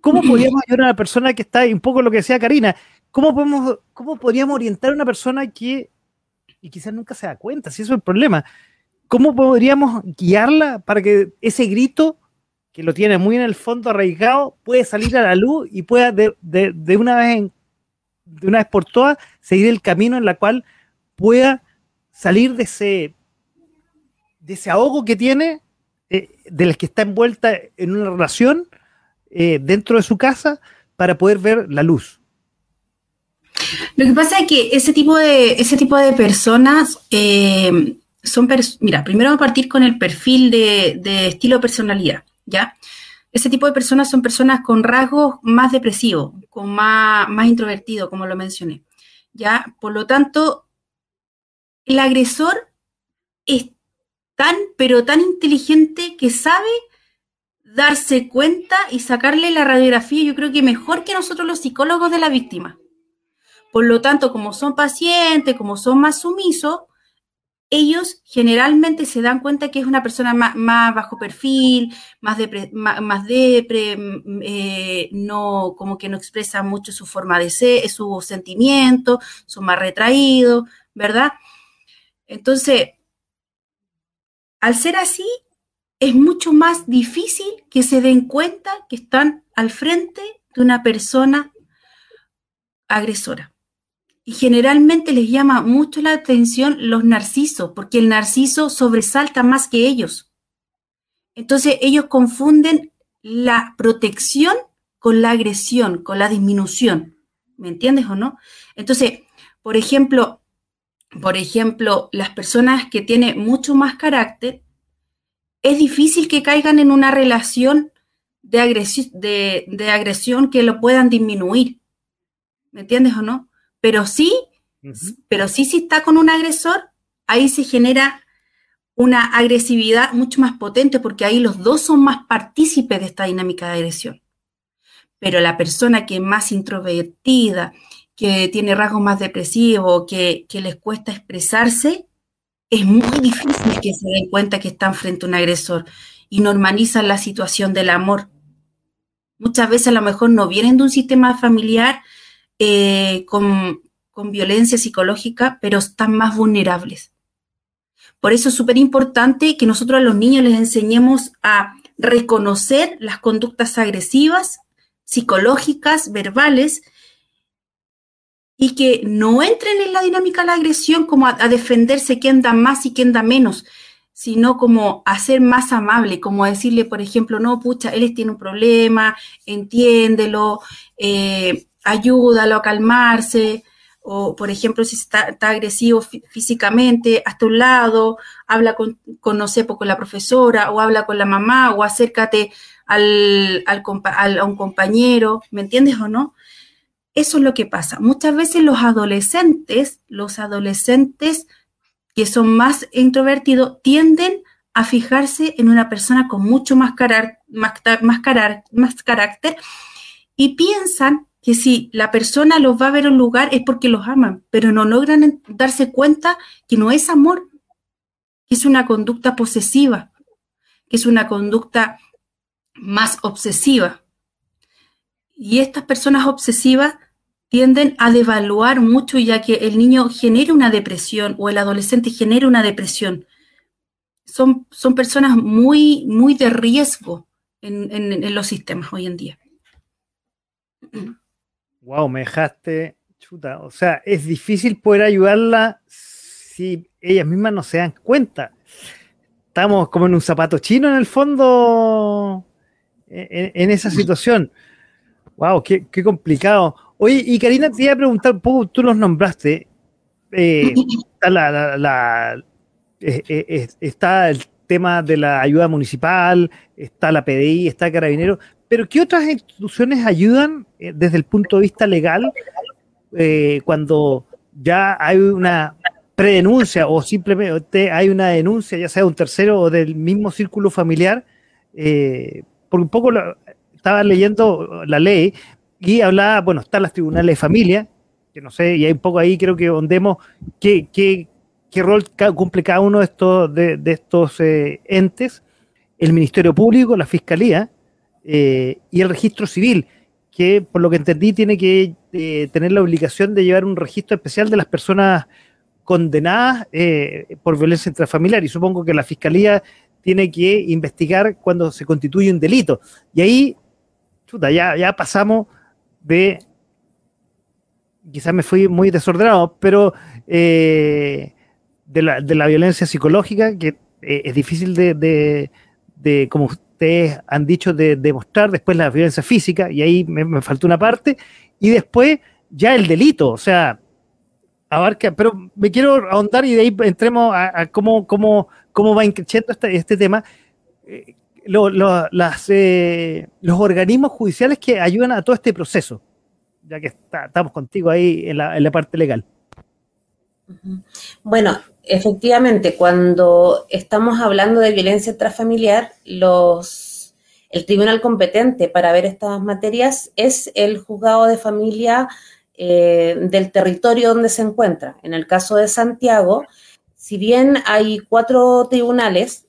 ¿cómo podríamos ayudar a una persona que está, un poco lo que decía Karina, ¿cómo, podemos, cómo podríamos orientar a una persona que, y quizás nunca se da cuenta, si eso es el problema, ¿cómo podríamos guiarla para que ese grito, que lo tiene muy en el fondo arraigado, pueda salir a la luz y pueda de, de una vez en de una vez por todas seguir el camino en la cual pueda salir de ese, de ese ahogo que tiene de las que está envuelta en una relación dentro de su casa para poder ver la luz. Lo que pasa es que ese tipo de, ese tipo de personas son, mira, primero vamos a partir con el perfil de, de estilo de personalidad, ¿ya? Ese tipo de personas son personas con rasgos más depresivos, con más, más introvertidos, como lo mencioné. ¿ya? Por lo tanto, el agresor es tan, pero tan inteligente que sabe darse cuenta y sacarle la radiografía, yo creo que mejor que nosotros los psicólogos de la víctima. Por lo tanto, como son pacientes, como son más sumisos, ellos generalmente se dan cuenta que es una persona más, bajo perfil, más de más, depre, mm, eh, no, como que no expresa mucho su forma de ser, su sentimiento, son más retraídos, ¿verdad? Entonces, al ser así, es mucho más difícil que se den cuenta que están al frente de una persona agresora. Y generalmente les llama mucho la atención los narcisos, porque el narciso sobresalta más que ellos. Entonces ellos confunden la protección con la agresión, con la disminución. ¿Me entiendes o no? Entonces, por ejemplo, por ejemplo, las personas que tienen mucho más carácter, es difícil que caigan en una relación de, de agresión que lo puedan disminuir. ¿Me entiendes o no? Pero sí, pero sí si está con un agresor, ahí se genera una agresividad mucho más potente porque ahí los dos son más partícipes de esta dinámica de agresión. Pero la persona que es más introvertida, que tiene rasgos más depresivos, que, que les cuesta expresarse, es muy difícil que se den cuenta que están frente a un agresor y normalizan la situación del amor. Muchas veces a lo mejor no vienen de un sistema familiar eh, con, violencia psicológica, pero están más vulnerables. Por eso es súper importante que nosotros a los niños les enseñemos a reconocer las conductas agresivas, psicológicas, verbales, y que no entren en la dinámica de la agresión como a, a, defenderse quién da más y quién da menos, sino como a ser más amable, como decirle, por ejemplo, no, pucha, él tiene un problema, entiéndelo, eh, ayúdalo a calmarse, o por ejemplo, si está, agresivo físicamente, hasta un lado, habla con, no sé, con la profesora, o habla con la mamá, o acércate al, al, a un compañero, ¿me entiendes o no? Eso es lo que pasa. Muchas veces los adolescentes, los adolescentes que son más introvertidos, tienden a fijarse en una persona con mucho más, más, más carácter y piensan que si la persona los va a ver en un lugar es porque los aman, pero no logran darse cuenta que no es amor, que es una conducta posesiva, que es una conducta más obsesiva. Y estas personas obsesivas tienden a devaluar mucho ya que el niño genera una depresión o el adolescente genera una depresión. Son, son personas muy, muy de riesgo en los sistemas hoy en día. Wow, me dejaste chuta. O sea, es difícil poder ayudarla si ellas mismas no se dan cuenta. Estamos como en un zapato chino en el fondo en, esa situación. Wow, qué, complicado. Oye, y Karina, te iba a preguntar un poco, tú los nombraste. Eh, eh, eh, está, el tema de la ayuda municipal, está la PDI, está Carabinero, pero ¿qué otras instituciones ayudan eh, desde el punto de vista legal eh, cuando ya hay una predenuncia o simplemente hay una denuncia, ya sea de un tercero o del mismo círculo familiar? Eh, porque un poco estaba leyendo la ley y hablaba, bueno, están las tribunales de familia, que no sé, y hay un poco ahí creo que ondemos qué, qué, rol cumple cada uno de estos, de, estos entes, el Ministerio Público, la Fiscalía, eh, y el registro civil, que por lo que entendí tiene que eh, tener la obligación de llevar un registro especial de las personas condenadas eh, por violencia intrafamiliar y supongo que la fiscalía tiene que investigar cuando se constituye un delito. Y ahí, chuta, ya, ya pasamos de, quizás me fui muy desordenado, pero de la, de, la, violencia psicológica, que es difícil de, de, como ustedes han dicho, de demostrar después la violencia física, y ahí me, faltó una parte, y después ya el delito, o sea, abarca, pero me quiero ahondar y de ahí entremos a, cómo, cómo, cómo va creciendo este, este tema. Eh, las, eh, los organismos judiciales que ayudan a todo este proceso, ya que estamos contigo ahí en la, en la parte legal. Bueno, efectivamente, cuando estamos hablando de violencia intrafamiliar, los, el tribunal competente para ver estas materias es el juzgado de familia eh, del territorio donde se encuentra. En el caso de Santiago, si bien hay cuatro tribunales,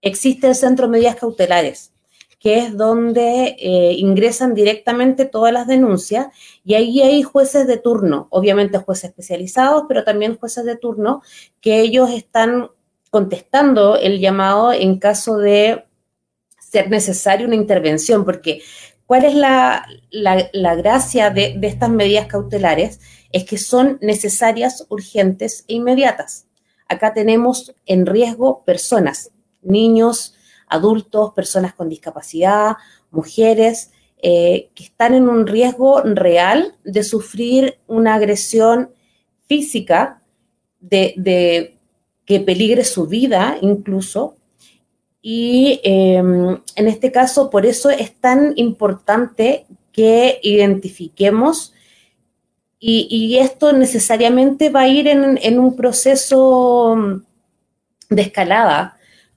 existe el Centro de Medidas Cautelares, que es donde eh, ingresan directamente todas las denuncias y ahí hay jueces de turno, obviamente jueces especializados, pero también jueces de turno que ellos están contestando el llamado en caso de ser necesaria una intervención, porque ¿cuál es la, gracia de, de estas medidas cautelares? Es que son necesarias, urgentes e inmediatas. Acá tenemos en riesgo personas, niños, adultos, personas con discapacidad, mujeres, eh, que están en un riesgo real de sufrir una agresión física, de, que peligre su vida incluso. Y em, en este caso, por eso es tan importante que identifiquemos y, esto necesariamente va a ir en, un proceso de escalada,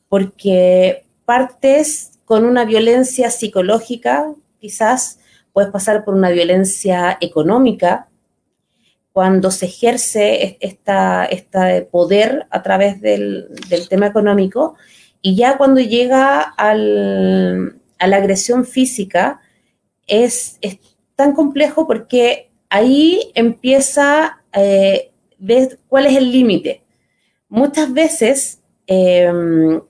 porque partes con una violencia psicológica, quizás puedes pasar por una violencia económica, cuando se ejerce esta, este poder a través del, tema económico, y ya cuando llega a la agresión física, es, tan complejo porque ahí empieza eh, ver cuál es el límite. Muchas veces em,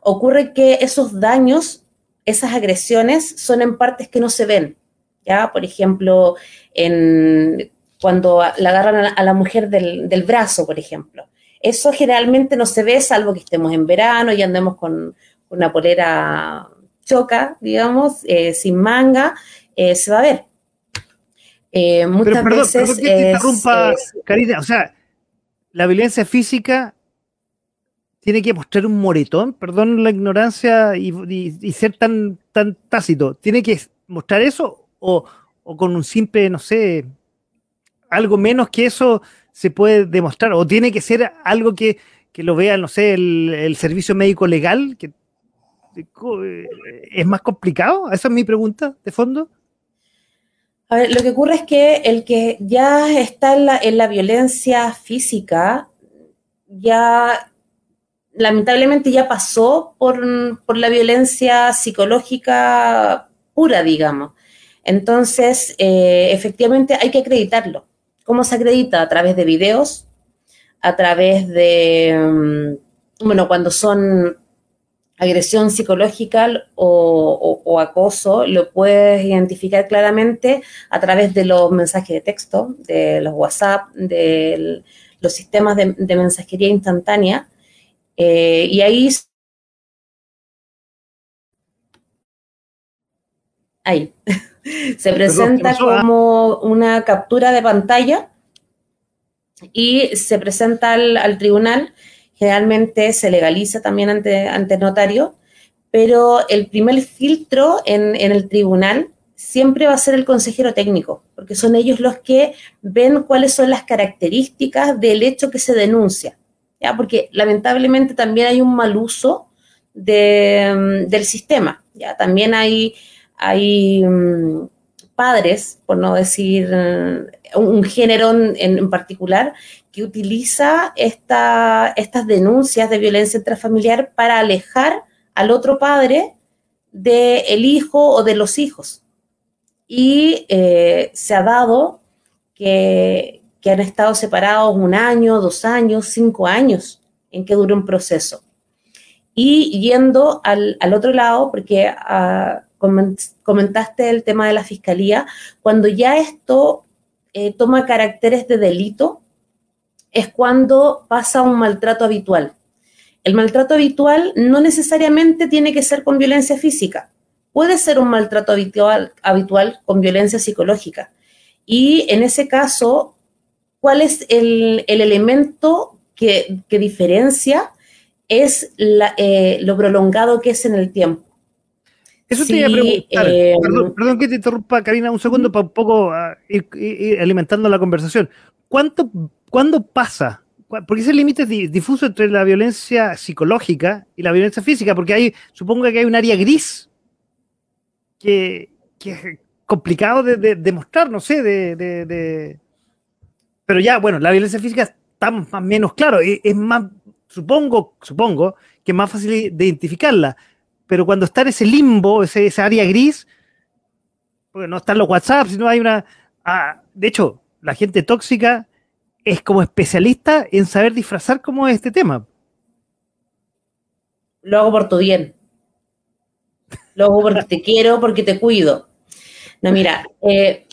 ocurre que esos daños, esas agresiones, son en partes que no se ven. ¿ya? Por ejemplo, en, cuando la agarran a la, mujer del, brazo, por ejemplo. Eso generalmente no se ve, salvo que estemos en verano y andemos con una polera choca, digamos, eh, sin manga, eh, se va a ver. Eh, muchas veces. Perdón que interrumpa, o sea, la violencia física tiene que mostrar un moretón, perdón la ignorancia y, ser tan, tan tácito. ¿Tiene que mostrar eso o, con un simple, no sé, algo menos que eso se puede demostrar? ¿O tiene que ser algo que, lo vea, no sé, el, servicio médico legal? Que, eh, ¿Es más complicado? Esa es mi pregunta, de fondo. A ver, lo que ocurre es que el que ya está en la, en la violencia física, ya lamentablemente ya pasó por, la violencia psicológica pura, digamos. Entonces, eh, efectivamente hay que acreditarlo. ¿Cómo se acredita? A través de videos, a través de, mm, bueno, cuando son agresión psicológica o, acoso, lo puedes identificar claramente a través de los mensajes de texto, de los WhatsApp, de los sistemas de mensajería instantánea, eh, y ahí, ahí, se presenta como una captura de pantalla y se presenta al, tribunal. Generalmente se legaliza también ante, ante notario, pero el primer filtro en, en el tribunal siempre va a ser el consejero técnico, porque son ellos los que ven cuáles son las características del hecho que se denuncia. ¿Ya? porque lamentablemente también hay un mal uso mm, del sistema. ¿ya? También hay, hay mm, padres, por no decir mm, un, género en, particular, que utiliza esta, estas denuncias de violencia intrafamiliar para alejar al otro padre del hijo o de los hijos. Y eh, se ha dado que, que han estado separados un año, dos años, cinco años en que dura un proceso. Y yendo al, otro lado, porque ah, comentaste el tema de la fiscalía, cuando ya esto eh, toma caracteres de delito, es cuando pasa un maltrato habitual. El maltrato habitual no necesariamente tiene que ser con violencia física. Puede ser un maltrato habitual, habitual con violencia psicológica. Y en ese caso, ¿cuál es el, elemento que, diferencia? Es eh, lo prolongado que es en el tiempo. Eso te iba a preguntar. Eh, perdón, que te interrumpa, Karina, un segundo para un poco ah, ir, alimentando la conversación. ¿Cuánto, ¿Cuándo pasa? Porque ese límite es difuso entre la violencia psicológica y la violencia física, porque hay, supongo que hay un área gris que, es complicado de, demostrar, no sé, de, Pero ya, bueno, la violencia física está más menos claro, es, es más, supongo, supongo que es más fácil de identificarla pero cuando está en ese limbo, ese, esa área gris, porque no están los WhatsApp, sino hay una... Ah, de hecho, la gente tóxica es como especialista en saber disfrazar cómo es este tema. Lo hago por tu bien. Lo hago porque te quiero, porque te cuido. No, mira, eh,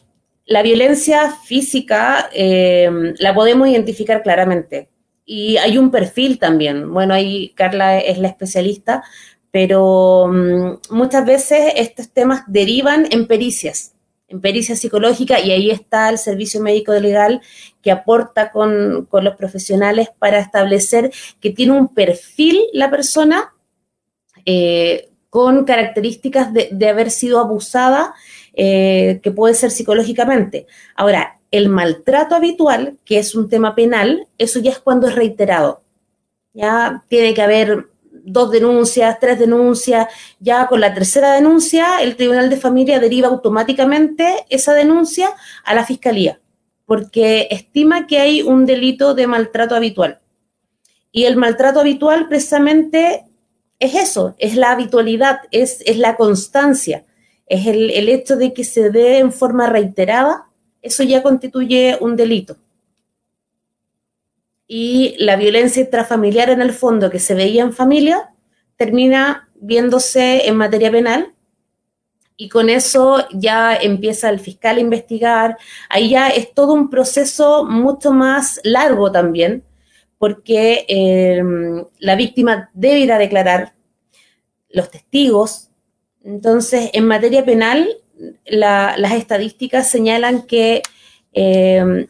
la violencia física eh, la podemos identificar claramente. Y hay un perfil también. Bueno, ahí Carla es la especialista, pero mm, muchas veces estos temas derivan en pericias, en pericia psicológica, y ahí está el servicio médico legal que aporta con, los profesionales para establecer que tiene un perfil la persona eh, con características de, haber sido abusada, eh, que puede ser psicológicamente. Ahora, el maltrato habitual, que es un tema penal, eso ya es cuando es reiterado. Ya tiene que haber dos denuncias, tres denuncias, ya con la tercera denuncia, el Tribunal de Familia deriva automáticamente esa denuncia a la Fiscalía, porque estima que hay un delito de maltrato habitual. Y el maltrato habitual precisamente es eso, es la habitualidad, es, es la constancia, es el, el hecho de que se dé en forma reiterada, eso ya constituye un delito y la violencia intrafamiliar en el fondo que se veía en familia termina viéndose en materia penal y con eso ya empieza el fiscal a investigar. Ahí ya es todo un proceso mucho más largo también, porque em, la víctima debe ir a declarar los testigos. Entonces, en materia penal, las estadísticas señalan que em,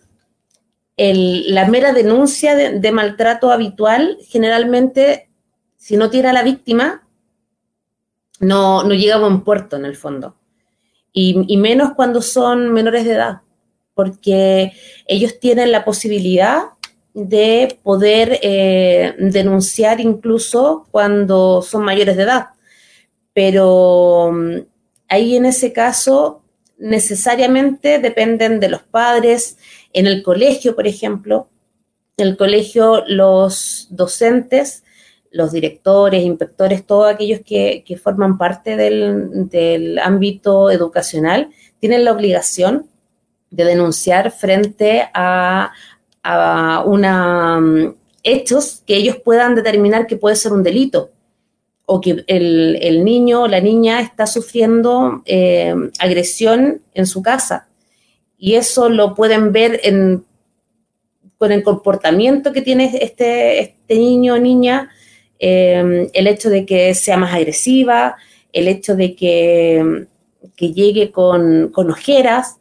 la mera denuncia de, maltrato habitual, generalmente, si no tiene a la víctima, no, no llega a buen puerto en el fondo. Y, menos cuando son menores de edad, porque ellos tienen la posibilidad de poder eh, denunciar incluso cuando son mayores de edad. Pero mm, ahí en ese caso necesariamente dependen de los padres, en el colegio, por ejemplo, en el colegio los docentes, los directores, inspectores, todos aquellos que, forman parte del, ámbito educacional, tienen la obligación de denunciar frente a, a una, mm, hechos que ellos puedan determinar que puede ser un delito o que el, niño o la niña está sufriendo eh, agresión en su casa y eso lo pueden ver en, con el comportamiento que tiene este, este niño o niña, em, el hecho de que sea más agresiva, el hecho de que, que llegue con, ojeras,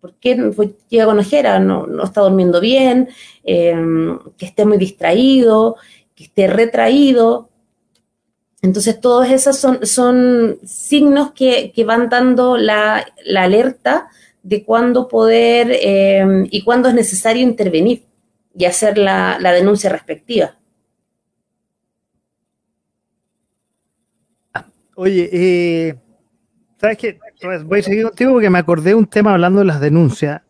¿por qué llega con ojeras? No, no está durmiendo bien, em, que esté muy distraído, que esté retraído. Entonces, todos esos son, son signos que, que van dando la, la alerta de cuándo poder eh, y cuándo es necesario intervenir y hacer la, denuncia respectiva. Oye, eh, ¿sabes qué? Voy a seguir contigo porque me acordé de un tema hablando de las denuncias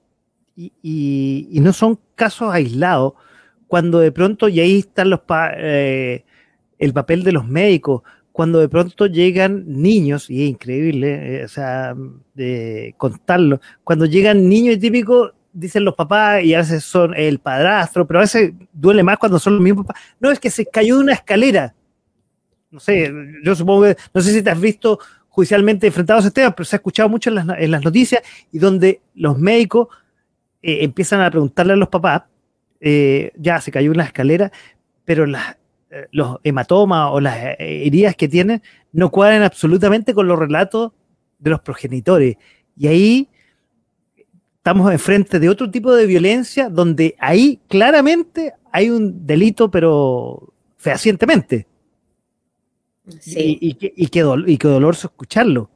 y, no son casos aislados cuando de pronto, y ahí están los eh, el papel de los médicos, cuando de pronto llegan niños, y es increíble, eh, o sea, de contarlo, cuando llegan niños típicos, dicen los papás, y a veces son el padrastro, pero a veces duele más cuando son los mismos papás. No, es que se cayó una escalera. No sé, yo supongo que, no sé si te has visto judicialmente enfrentado a ese tema, pero se ha escuchado mucho en las, noticias y donde los médicos eh, empiezan a preguntarle a los papás, eh, ya se cayó una escalera, pero las los hematomas o las eh, heridas que tienen no cuadran absolutamente con los relatos de los progenitores. Y ahí estamos enfrente de otro tipo de violencia donde ahí claramente hay un delito, pero fehacientemente. Sí. Y, y, y, qué, y qué doloroso escucharlo.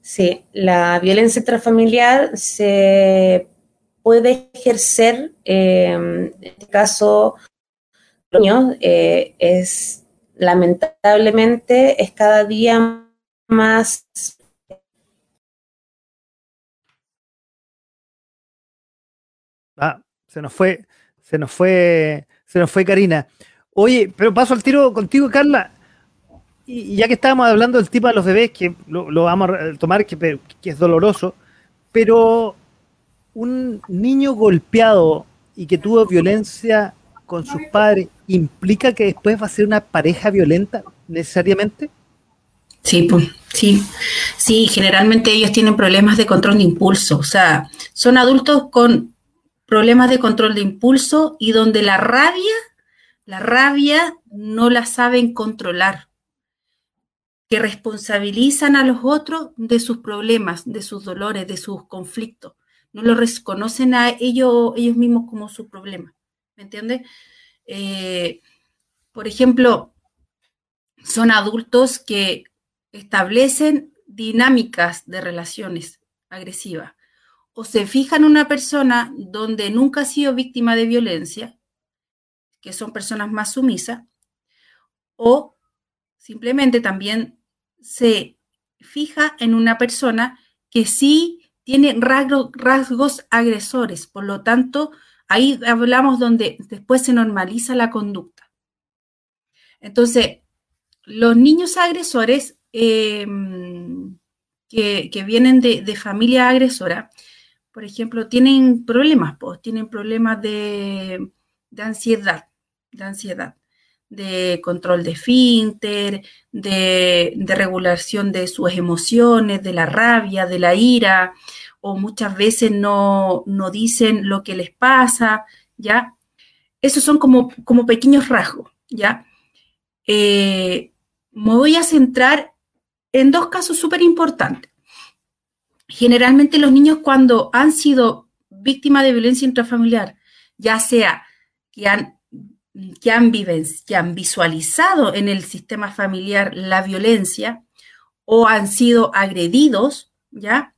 Sí, la violencia intrafamiliar se puede ejercer, eh, en este caso, eh, es lamentablemente es cada día más Ah, se nos fue, se nos fue, se nos fue Karina. Oye, pero paso al tiro contigo, Carla. Y ya que estábamos hablando del tipo de los bebés, que lo, vamos a tomar, que, es doloroso, pero un niño golpeado y que tuvo violencia con sus padres, ¿implica que después va a ser una pareja violenta necesariamente? Sí, pues, sí. Sí, generalmente ellos tienen problemas de control de impulso. O sea, son adultos con problemas de control de impulso y donde la rabia, la rabia no la saben controlar, que responsabilizan a los otros de sus problemas, de sus dolores, de sus conflictos. No lo reconocen a ellos, ellos mismos como su problema. ¿Me entiendes? Eh, por ejemplo, son adultos que establecen dinámicas de relaciones agresivas o se fijan en una persona donde nunca ha sido víctima de violencia, que son personas más sumisas, o simplemente también se fija en una persona que sí tiene rasgos, agresores, por lo tanto, ahí hablamos donde después se normaliza la conducta. Entonces, los niños agresores em, que, vienen de, de familia agresora, por ejemplo, tienen problemas, pues, tienen problemas de, ansiedad, de ansiedad, de control de finter, de, de, regulación de sus emociones, de la rabia, de la ira, o muchas veces no, dicen lo que les pasa, ¿ya? Esos son como, como pequeños rasgos, ¿ya? Eh, me voy a centrar en dos casos súper importantes generalmente los niños cuando han sido víctimas de violencia intrafamiliar, ya sea que han, que han, que han visualizado en el sistema familiar la violencia o han sido agredidos, ¿ya?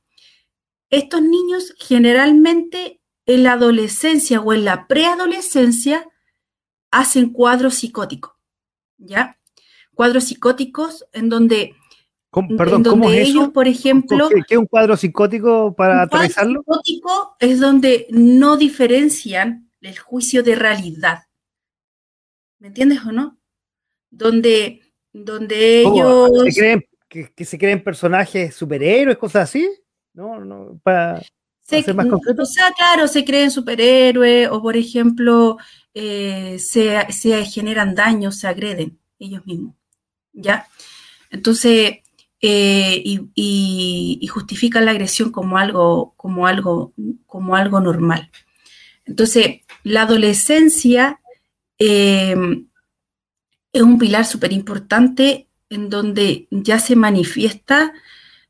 Estos niños generalmente en la adolescencia o en la preadolescencia hacen cuadros psicóticos, ¿ya? Cuadros psicóticos en donde perdón, ¿cómo es ellos, por ejemplo... ¿Qué, es un cuadro psicótico para un Cuadro psicótico es donde no diferencian el juicio de realidad. ¿Me entiendes o no? Sea, donde ellos... ¿Se creen, que, se creen personajes superhéroes, cosas así? ¿No? no para... ser más concreto. O sea, claro, se creen superhéroes o, por ejemplo, eh, se, se generan daños, se agreden ellos mismos. ¿Ya? Entonces, eh, y, justifican la agresión como algo, como algo, como algo normal. Entonces, la adolescencia em, es un pilar súper importante en donde ya se manifiesta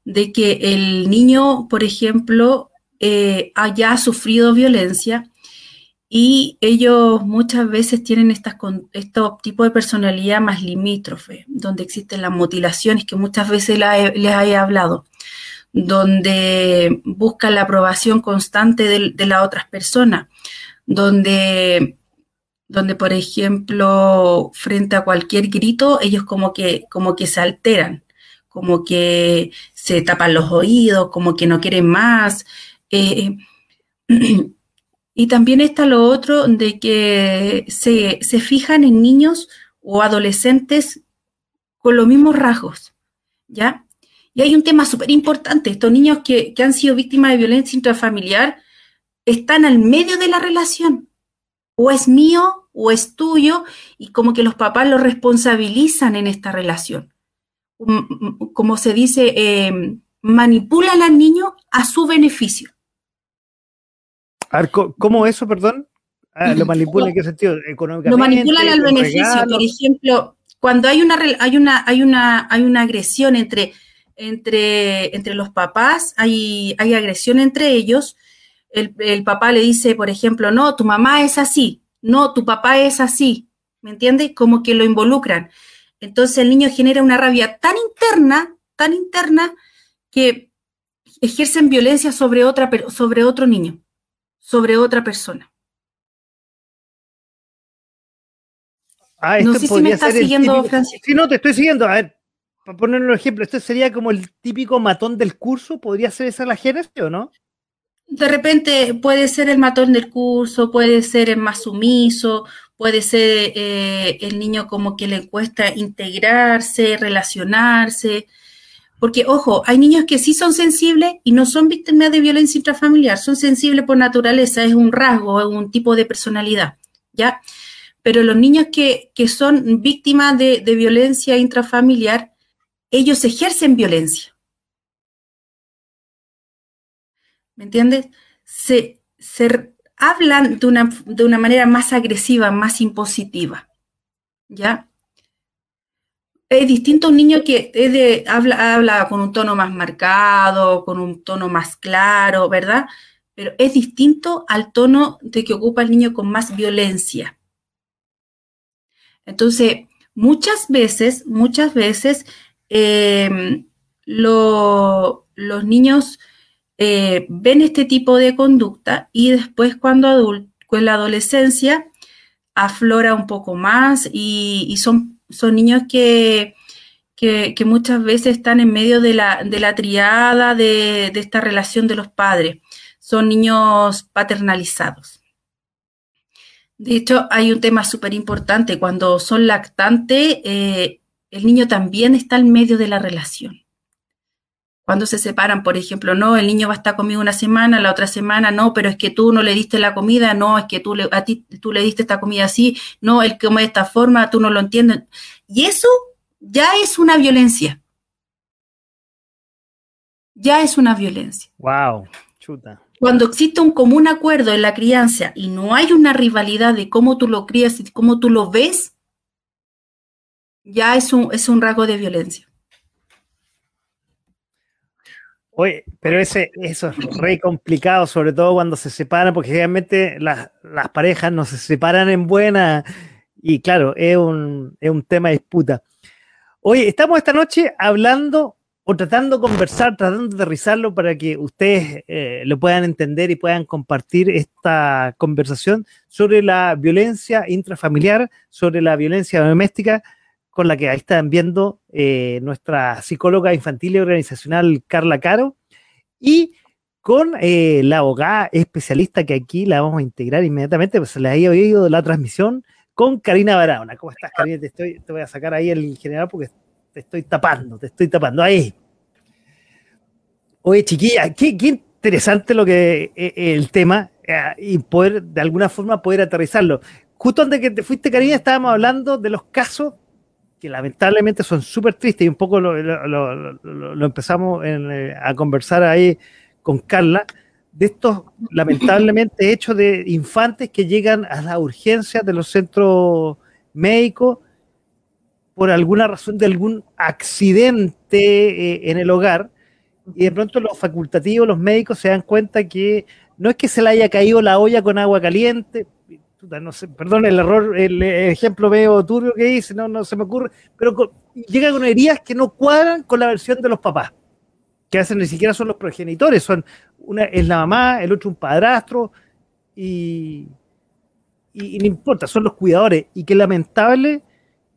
de que el niño, por ejemplo, eh, haya sufrido violencia y ellos muchas veces tienen estas, estos tipos de personalidad más limítrofe, donde existen las mutilaciones que muchas veces les he hablado, donde buscan la aprobación constante de, las otras personas, donde, donde, por ejemplo, frente a cualquier grito, ellos como que, como que se alteran, como que se tapan los oídos, como que no quieren más. Eh, Y también está lo otro de que se, fijan en niños o adolescentes con los mismos rasgos, ¿ya? Y hay un tema súper importante, estos niños que, han sido víctimas de violencia intrafamiliar están al medio de la relación, o es mío o es tuyo, y como que los papás lo responsabilizan en esta relación. Como se dice, eh, manipulan al niño a su beneficio. ¿cómo eso, perdón? Ah, ¿Lo manipulan en qué sentido? Económicamente. Lo manipulan al beneficio. Por ejemplo, cuando hay una, hay una, hay una, hay una agresión entre, entre, entre los papás, hay, hay agresión entre ellos, el, el, papá le dice, por ejemplo, no, tu mamá es así, no, tu papá es así, ¿me entiendes? Como que lo involucran. Entonces el niño genera una rabia tan interna, tan interna, que ejercen violencia sobre, otra, sobre otro niño, sobre otra persona. Ah, no sé si me estás siguiendo, Francisco. Sí, no, te estoy siguiendo. A ver, para poner un ejemplo, ¿esto sería como el típico matón del curso? ¿Podría ser esa la génesis o no? De repente puede ser el matón del curso, puede ser el más sumiso, puede ser eh, el niño como que le cuesta integrarse, relacionarse. Porque, ojo, hay niños que sí son sensibles y no son víctimas de violencia intrafamiliar, son sensibles por naturaleza, es un rasgo, es un tipo de personalidad, ¿ya? Pero los niños que, son víctimas de, violencia intrafamiliar, ellos ejercen violencia. ¿Me entiendes? Se, hablan de una, de una manera más agresiva, más impositiva. ¿Ya? es distinto un niño que es de, habla, habla con un tono más marcado, con un tono más claro, ¿verdad? Pero es distinto al tono de que ocupa el niño con más violencia. Entonces, muchas veces, muchas veces, em, los niños eh, ven este tipo de conducta y después cuando con la adolescencia aflora un poco más y, son, son niños que, que, muchas veces están en medio de la, de la triada de, de esta relación de los padres. Son niños paternalizados. De hecho, hay un tema súper importante. Cuando son lactantes, eh, el niño también está en medio de la relación. Cuando se separan, por ejemplo, no, el niño va a estar conmigo una semana, la otra semana, no, pero es que tú no le diste la comida, no, es que tú le, a ti tú le diste esta comida así, no, él come de esta forma, tú no lo entiendes. Y eso ya es una violencia. Ya es una violencia. Wow, chuta. Cuando existe un común acuerdo en la crianza y no hay una rivalidad de cómo tú lo crías y cómo tú lo ves, ya es un, es un rasgo de violencia. Oye, pero ese, eso es re complicado, sobre todo cuando se separan, porque generalmente las, las parejas no se separan en buena y claro, es un, es un tema de disputa. Oye, estamos esta noche hablando o tratando de conversar, tratando de aterrizarlo para que ustedes eh, lo puedan entender y puedan compartir esta conversación sobre la violencia intrafamiliar, sobre la violencia doméstica, con la que ahí están viendo eh, nuestra psicóloga infantil y organizacional Carla Caro, y con eh, la abogada especialista que aquí la vamos a integrar inmediatamente, pues se les ha oído la transmisión, con Karina Barahona. ¿Cómo estás, Karina? Te, estoy, te voy a sacar ahí el general porque te estoy tapando, te estoy tapando. Ahí. Oye, chiquilla, qué, interesante lo que eh, el tema eh, y poder, de alguna forma, poder aterrizarlo. Justo antes que te fuiste, Karina, estábamos hablando de los casos que lamentablemente son súper tristes y un poco lo, empezamos a conversar ahí con Carla, de estos lamentablemente hechos de infantes que llegan a las urgencias de los centros médicos por alguna razón de algún accidente eh, en el hogar y de pronto los facultativos, los médicos se dan cuenta que no es que se le haya caído la olla con agua caliente, no sé, perdón el error, el, ejemplo veo turbio que hice, no, no se me ocurre, pero llega con heridas que no cuadran con la versión de los papás, que veces ni siquiera son los progenitores, son una es la mamá, el otro un padrastro y, y, y no importa, son los cuidadores y qué lamentable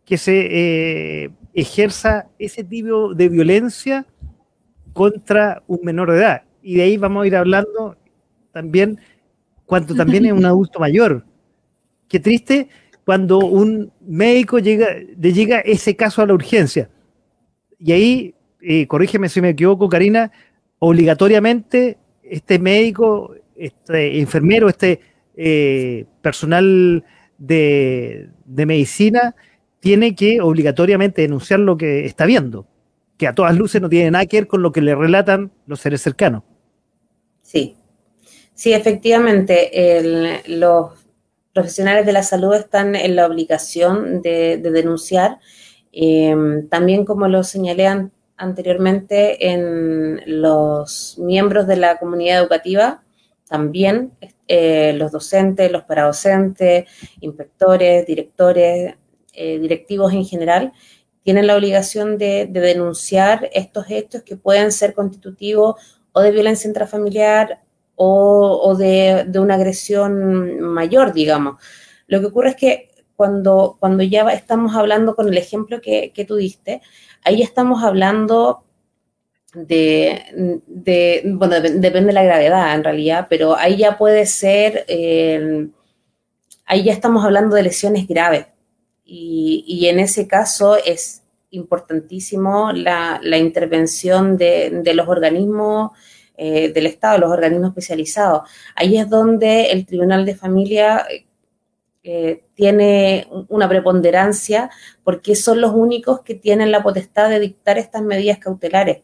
que se eh, ejerza ese tipo de violencia contra un menor de edad. Y de ahí vamos a ir hablando también cuando también es un adulto mayor. Qué triste cuando un médico llega, le llega ese caso a la urgencia. Y ahí, eh, corrígeme si me equivoco, Karina, obligatoriamente este médico, este enfermero, este eh, personal de, de medicina, tiene que obligatoriamente denunciar lo que está viendo, que a todas luces no tiene nada que ver con lo que le relatan los seres cercanos. Sí, sí, efectivamente, los, profesionales de la salud están en la obligación de, denunciar. Eh, también, como lo señalé anteriormente, en los miembros de la comunidad educativa, también eh, los docentes, los paradocentes, inspectores, directores, eh, directivos en general, tienen la obligación de, denunciar estos hechos que pueden ser constitutivos o de violencia intrafamiliar o, de, una agresión mayor, digamos. Lo que ocurre es que cuando, cuando ya estamos hablando con el ejemplo que, tú diste, ahí estamos hablando de, bueno, depende de la gravedad en realidad, pero ahí ya puede ser, ahí ya estamos hablando de lesiones graves. Y, en ese caso es importantísimo la, intervención de, los organismos eh, del Estado, los organismos especializados. Ahí es donde el Tribunal de Familia eh, tiene una preponderancia porque son los únicos que tienen la potestad de dictar estas medidas cautelares.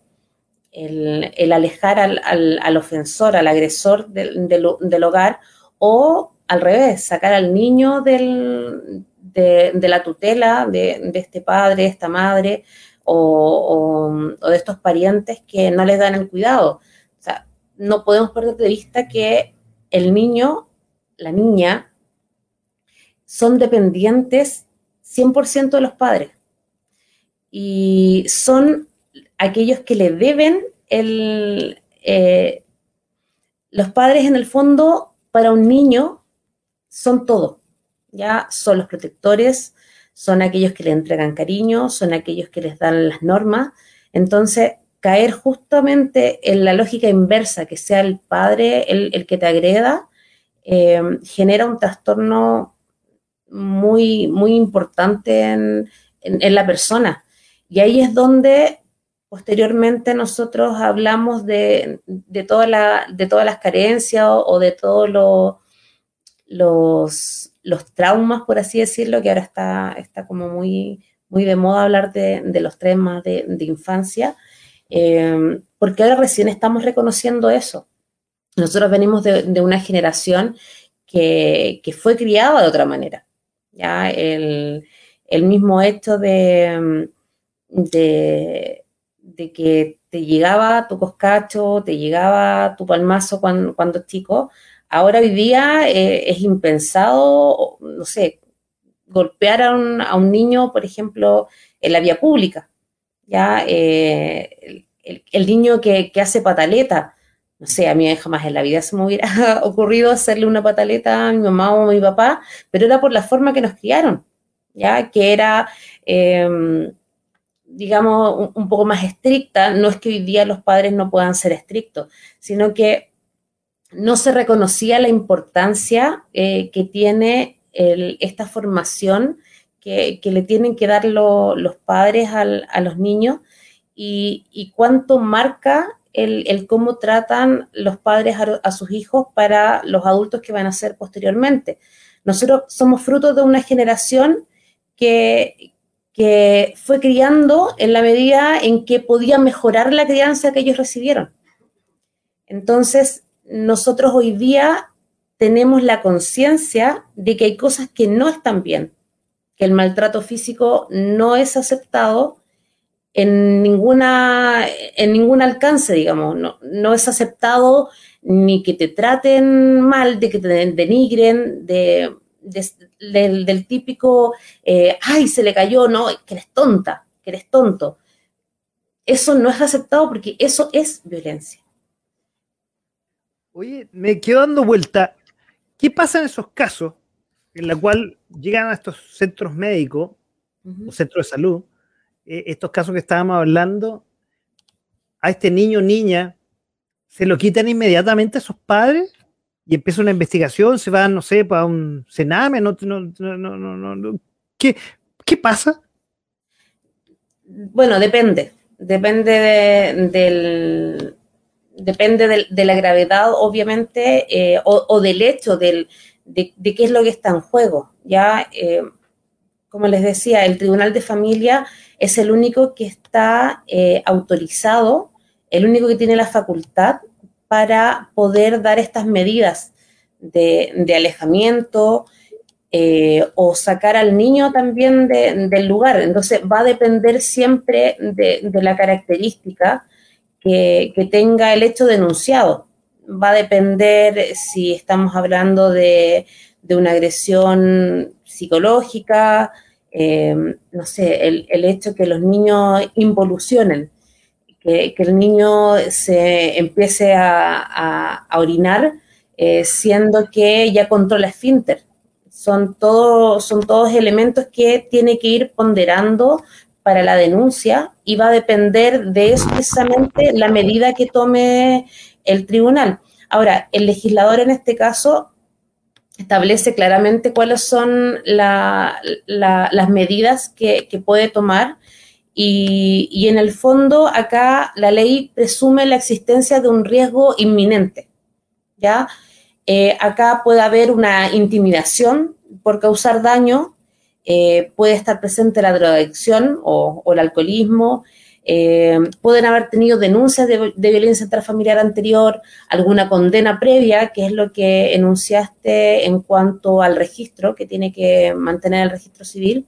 El, alejar al, ofensor, al agresor del hogar o al revés, sacar al niño del, de, la tutela de, este padre, esta madre o, de estos parientes que no les dan el cuidado. No podemos perder de vista que el niño, la niña, son dependientes 100% de los padres y son aquellos que le deben el... Eh, los padres en el fondo para un niño son todo ya son los protectores, son aquellos que le entregan cariño, son aquellos que les dan las normas. Entonces, caer justamente en la lógica inversa, que sea el padre el, que te agreda, eh, genera un trastorno muy, muy importante en, la persona. Y ahí es donde posteriormente nosotros hablamos de, de, toda la, de todas las carencias o, de todos los, los traumas, por así decirlo, que ahora está, está como muy, muy de moda hablar de, los traumas de, infancia, eh, porque ahora recién estamos reconociendo eso. Nosotros venimos de, una generación que, fue criada de otra manera. ¿ya? El, mismo hecho de, que te llegaba tu coscacho, te llegaba tu palmazo cuando, cuando chico, Ahora hoy día eh, es impensado, no sé, golpear a un, niño, por ejemplo, en la vía pública. Ya eh, el, niño que, hace pataleta, no sé, a mí jamás en la vida se me hubiera ocurrido hacerle una pataleta a mi mamá o a mi papá, pero era por la forma que nos criaron, ya que era, em, digamos, un, poco más estricta. No es que hoy día los padres no puedan ser estrictos, sino que no se reconocía la importancia eh, que tiene esta formación que, le tienen que dar los padres a los niños y, cuánto marca el, cómo tratan los padres a, sus hijos para los adultos que van a ser posteriormente. Nosotros somos fruto de una generación que, que fue criando en la medida en que podía mejorar la crianza que ellos recibieron. Entonces, nosotros hoy día tenemos la conciencia de que hay cosas que no están bien, que el maltrato físico no es aceptado en, ninguna, en ningún alcance, digamos, no, es aceptado ni que te traten mal, de que te denigren, de, del, típico, eh, ay, se le cayó, no, que eres tonta, que eres tonto. Eso no es aceptado porque eso es violencia. Oye, me quedo dando vuelta. ¿Qué pasa en esos casos en la cual llegan a estos centros médicos o centros de salud, eh, estos casos que estábamos hablando, a este niño o niña, se lo quitan inmediatamente a sus padres y empieza una investigación, se van, no sé, para un cename, no, no, no, no, ¿Qué, ¿Qué pasa? Bueno, depende. Depende del, depende de, la gravedad, obviamente, eh, o, del hecho de, qué es lo que está en juego. Ya, eh, como les decía, el Tribunal de Familia es el único que está eh, autorizado, el único que tiene la facultad para poder dar estas medidas de, alejamiento eh, o sacar al niño también del lugar. Entonces va a depender siempre de, la característica que, tenga el hecho denunciado. Va a depender si estamos hablando de, una agresión psicológica, eh, no sé, el, hecho que los niños involucionen, que, el niño se empiece a, orinar, eh, siendo que ya controla esfínter. Son, todo, son todos elementos que tiene que ir ponderando para la denuncia y va a depender de eso precisamente la medida que tome el tribunal. Ahora, el legislador en este caso establece claramente cuáles son las medidas que, puede tomar y, en el fondo acá la ley presume la existencia de un riesgo inminente, ¿ya? Eh, acá puede haber una intimidación por causar daño, eh, puede estar presente la drogadicción o, el alcoholismo, eh, pueden haber tenido denuncias de, violencia intrafamiliar anterior, alguna condena previa, que es lo que enunciaste en cuanto al registro, que tiene que mantener el registro civil.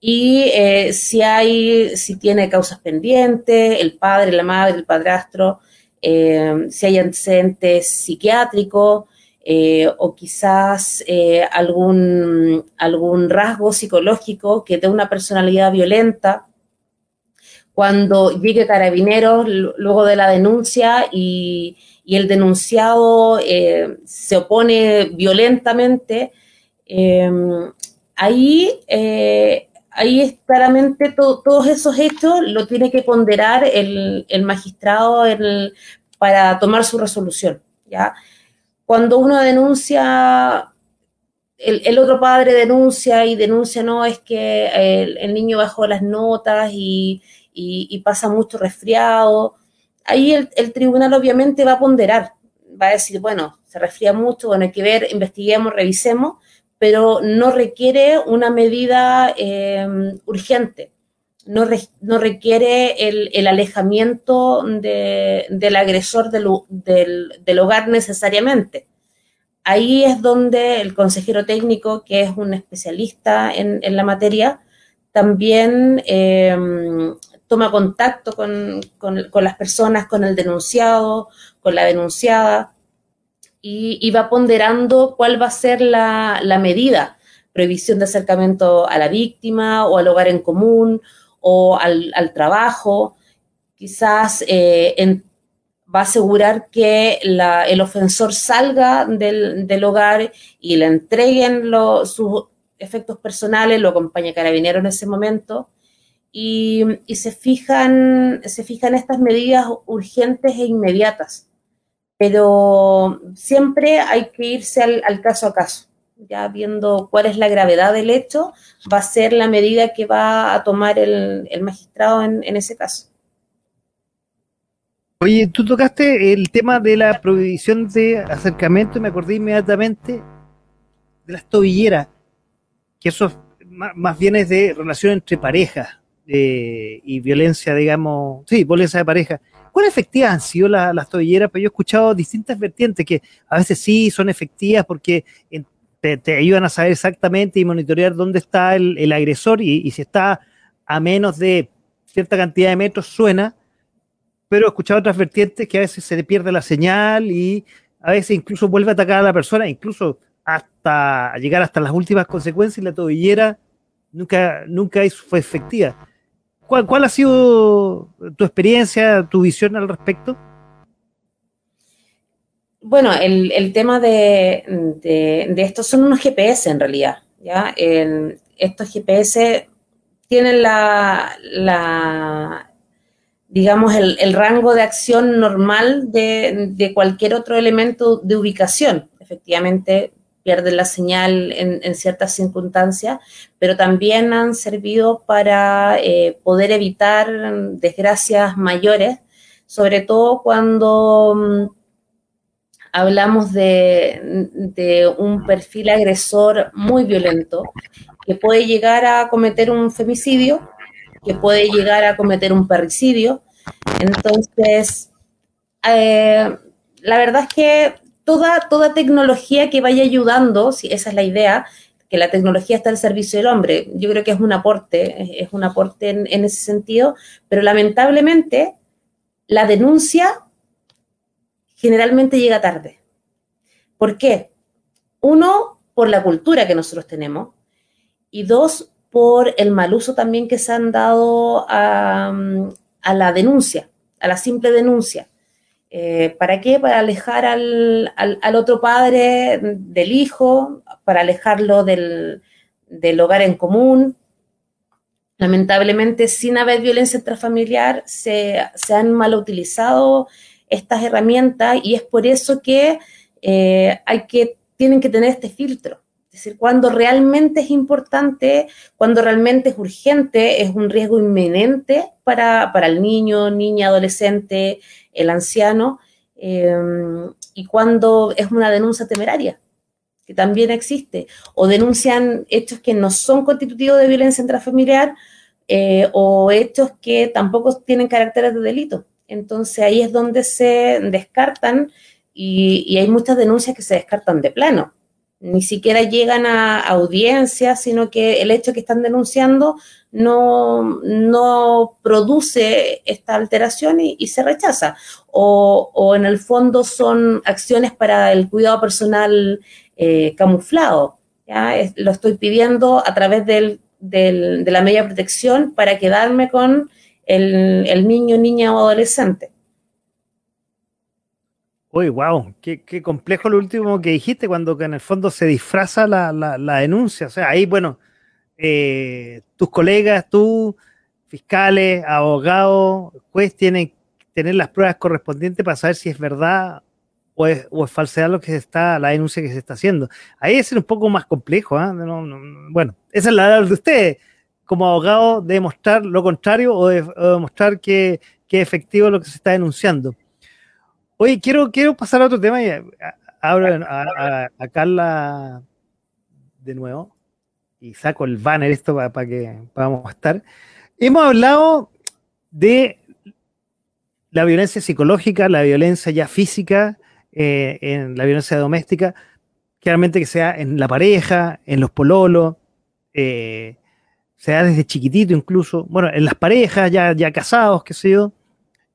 Y si hay, si tiene causas pendientes, el padre, la madre, el padrastro, si hay antecedentes psiquiátricos, eh, o quizás eh, algún, algún rasgo psicológico que de una personalidad violenta, cuando llegue carabineros luego de la denuncia y, el denunciado eh, se opone violentamente, ahí, ahí es claramente todos esos hechos lo tiene que ponderar el, magistrado para tomar su resolución. ¿ya? cuando uno denuncia, el, otro padre denuncia y denuncia, no, es que el, niño bajó las notas y, pasa mucho resfriado, ahí el, tribunal obviamente va a ponderar, va a decir, bueno, se resfría mucho, bueno, hay que ver, investiguemos, revisemos, pero no requiere una medida eh, urgente no, requiere el, alejamiento del agresor del, hogar necesariamente. Ahí es donde el consejero técnico, que es un especialista en, la materia, también em, toma contacto con, las personas, con el denunciado, con la denunciada, y, va ponderando cuál va a ser la, la medida, prohibición de acercamiento a la víctima o al hogar en común o al, trabajo, quizás eh, va a asegurar que el ofensor salga del, hogar y le entreguen sus efectos personales, lo acompaña carabinero en ese momento, y, se, fijan, se fijan estas medidas urgentes e inmediatas. Pero siempre hay que irse al caso a caso ya viendo cuál es la gravedad del hecho, va a ser la medida que va a tomar el, magistrado en, ese caso. Oye, tú tocaste el tema de la prohibición de acercamiento y me acordé inmediatamente de las tobilleras, que eso más, bien es de relación entre parejas eh, y violencia, digamos, sí, violencia de pareja. ¿Cuán efectivas han sido las tobilleras? Pues yo he escuchado distintas vertientes que a veces sí son efectivas porque en te, ayudan a saber exactamente y monitorear dónde está el, agresor y, si está a menos de cierta cantidad de metros suena, pero he escuchado otras vertientes que a veces se le pierde la señal y a veces incluso vuelve a atacar a la persona, incluso hasta llegar hasta las últimas consecuencias y la tobillera nunca, nunca fue efectiva. ¿Cuál, ¿Cuál ha sido tu experiencia, tu visión al respecto? Bueno, el, tema de, de, estos son unos GPS en realidad, estos GPS tienen la, la digamos, el, rango de acción normal de, cualquier otro elemento de ubicación. Efectivamente, pierden la señal en, ciertas circunstancias, pero también han servido para eh, poder evitar desgracias mayores, sobre todo cuando mm, hablamos de, un perfil agresor muy violento que puede llegar a cometer un femicidio, que puede llegar a cometer un parricidio. Entonces, eh, la verdad es que toda, toda tecnología que vaya ayudando, si esa es la idea, que la tecnología está al servicio del hombre. Yo creo que es un aporte, es un aporte en, en ese sentido, pero lamentablemente la denuncia generalmente llega tarde. ¿Por qué? Uno, por la cultura que nosotros tenemos y dos, por el mal uso también que se han dado a, la denuncia, a la simple denuncia. Eh, ¿Para qué? Para alejar al, otro padre del hijo, para alejarlo del, hogar en común. Lamentablemente, sin haber violencia intrafamiliar, se, se han mal utilizado estas herramientas y es por eso que eh, hay que, tienen que tener este filtro. Es decir, cuando realmente es importante, cuando realmente es urgente, es un riesgo inminente para, el niño, niña, adolescente, el anciano, em, y cuando es una denuncia temeraria, que también existe, o denuncian hechos que no son constitutivos de violencia intrafamiliar eh, o hechos que tampoco tienen caracteres de delito. Entonces ahí es donde se descartan y hay muchas denuncias que se descartan de plano ni siquiera llegan a audiencia, sino que el hecho que están denunciando no, no produce esta alteración y, se rechaza. O, en el fondo son acciones para el cuidado personal eh, camuflado. ¿ya? lo estoy pidiendo a través del, de la media protección para quedarme con el, el niño, niña o adolescente. Uy, wow, qué, complejo lo último que dijiste, cuando en el fondo se disfraza la, denuncia. O sea, ahí, bueno, eh, tus colegas, tú, fiscales, abogados, juez, tienen que tener las pruebas correspondientes para saber si es verdad o es, o falsedad lo que se está, la denuncia que se está haciendo. Ahí es un poco más complejo. ¿ah? bueno, esa es la de ustedes, como abogado, de demostrar lo contrario o de, demostrar que, que es efectivo lo que se está denunciando. Oye, quiero, quiero pasar a otro tema y abro a, Carla de nuevo y saco el banner esto para, que podamos estar. Hemos hablado de la violencia psicológica, la violencia ya física, eh, en la violencia doméstica, claramente que sea en la pareja, en los pololos, eh, sea desde chiquitito incluso, bueno, en las parejas ya, ya casados, qué sé yo.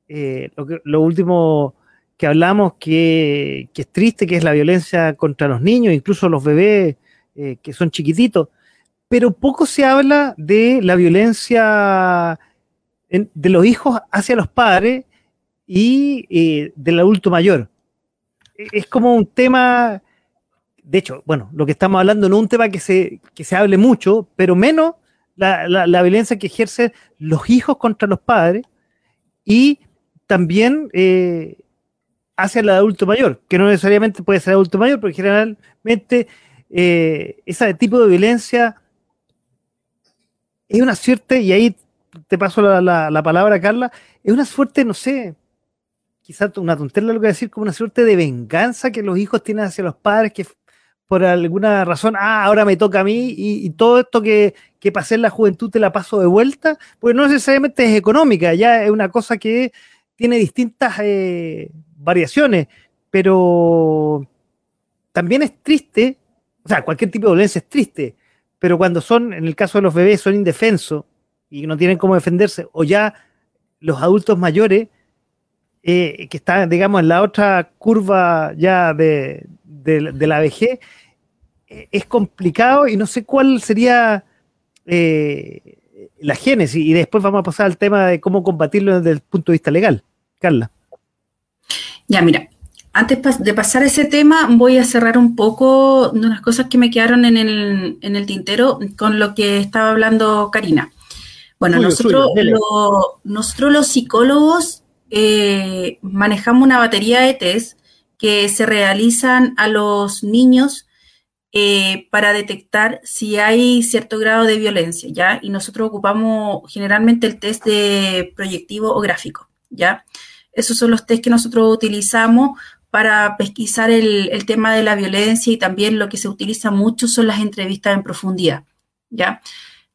Eh, lo, lo último que hablamos que, es triste, que es la violencia contra los niños, incluso los bebés eh, que son chiquititos, pero poco se habla de la violencia de los hijos hacia los padres y eh, del adulto mayor. E, es como un tema, de hecho, bueno, lo que estamos hablando no es un tema que se, se hable mucho, pero menos la, violencia que ejercen los hijos contra los padres y también eh, hacia el adulto mayor, que no necesariamente puede ser adulto mayor, porque generalmente eh, ese tipo de violencia es una suerte, y ahí te paso la, palabra, Carla, es una suerte, no sé, quizás una tontería lo que decir, como una suerte de venganza que los hijos tienen hacia los padres, que por alguna razón, ah, ahora me toca a mí, y, todo esto que, que, pasé en la juventud te la paso de vuelta, pues no necesariamente es económica, ya es una cosa que tiene distintas eh, variaciones, pero también es triste, o sea, cualquier tipo de violencia es triste, pero cuando son, en el caso de los bebés, son indefensos y no tienen cómo defenderse, o ya los adultos mayores, eh, que están, digamos, en la otra curva ya de, la vejez, eh, es complicado y no sé cuál sería eh, la génesis. Y después vamos a pasar al tema de cómo combatirlo desde el punto de vista legal. Carla. Ya, mira, antes de pasar a ese tema, voy a cerrar un poco de unas cosas que me quedaron en el, tintero con lo que estaba hablando Karina. Bueno, nosotros, nosotros los psicólogos eh, manejamos una batería de test que se realizan a los niños eh, para detectar si hay cierto grado de violencia, ¿ya? Y nosotros ocupamos generalmente el test de proyectivo o gráfico, ¿ya? Esos son los test que nosotros utilizamos para pesquisar el, tema de la violencia y también lo que se utiliza mucho son las entrevistas en profundidad, ¿ya?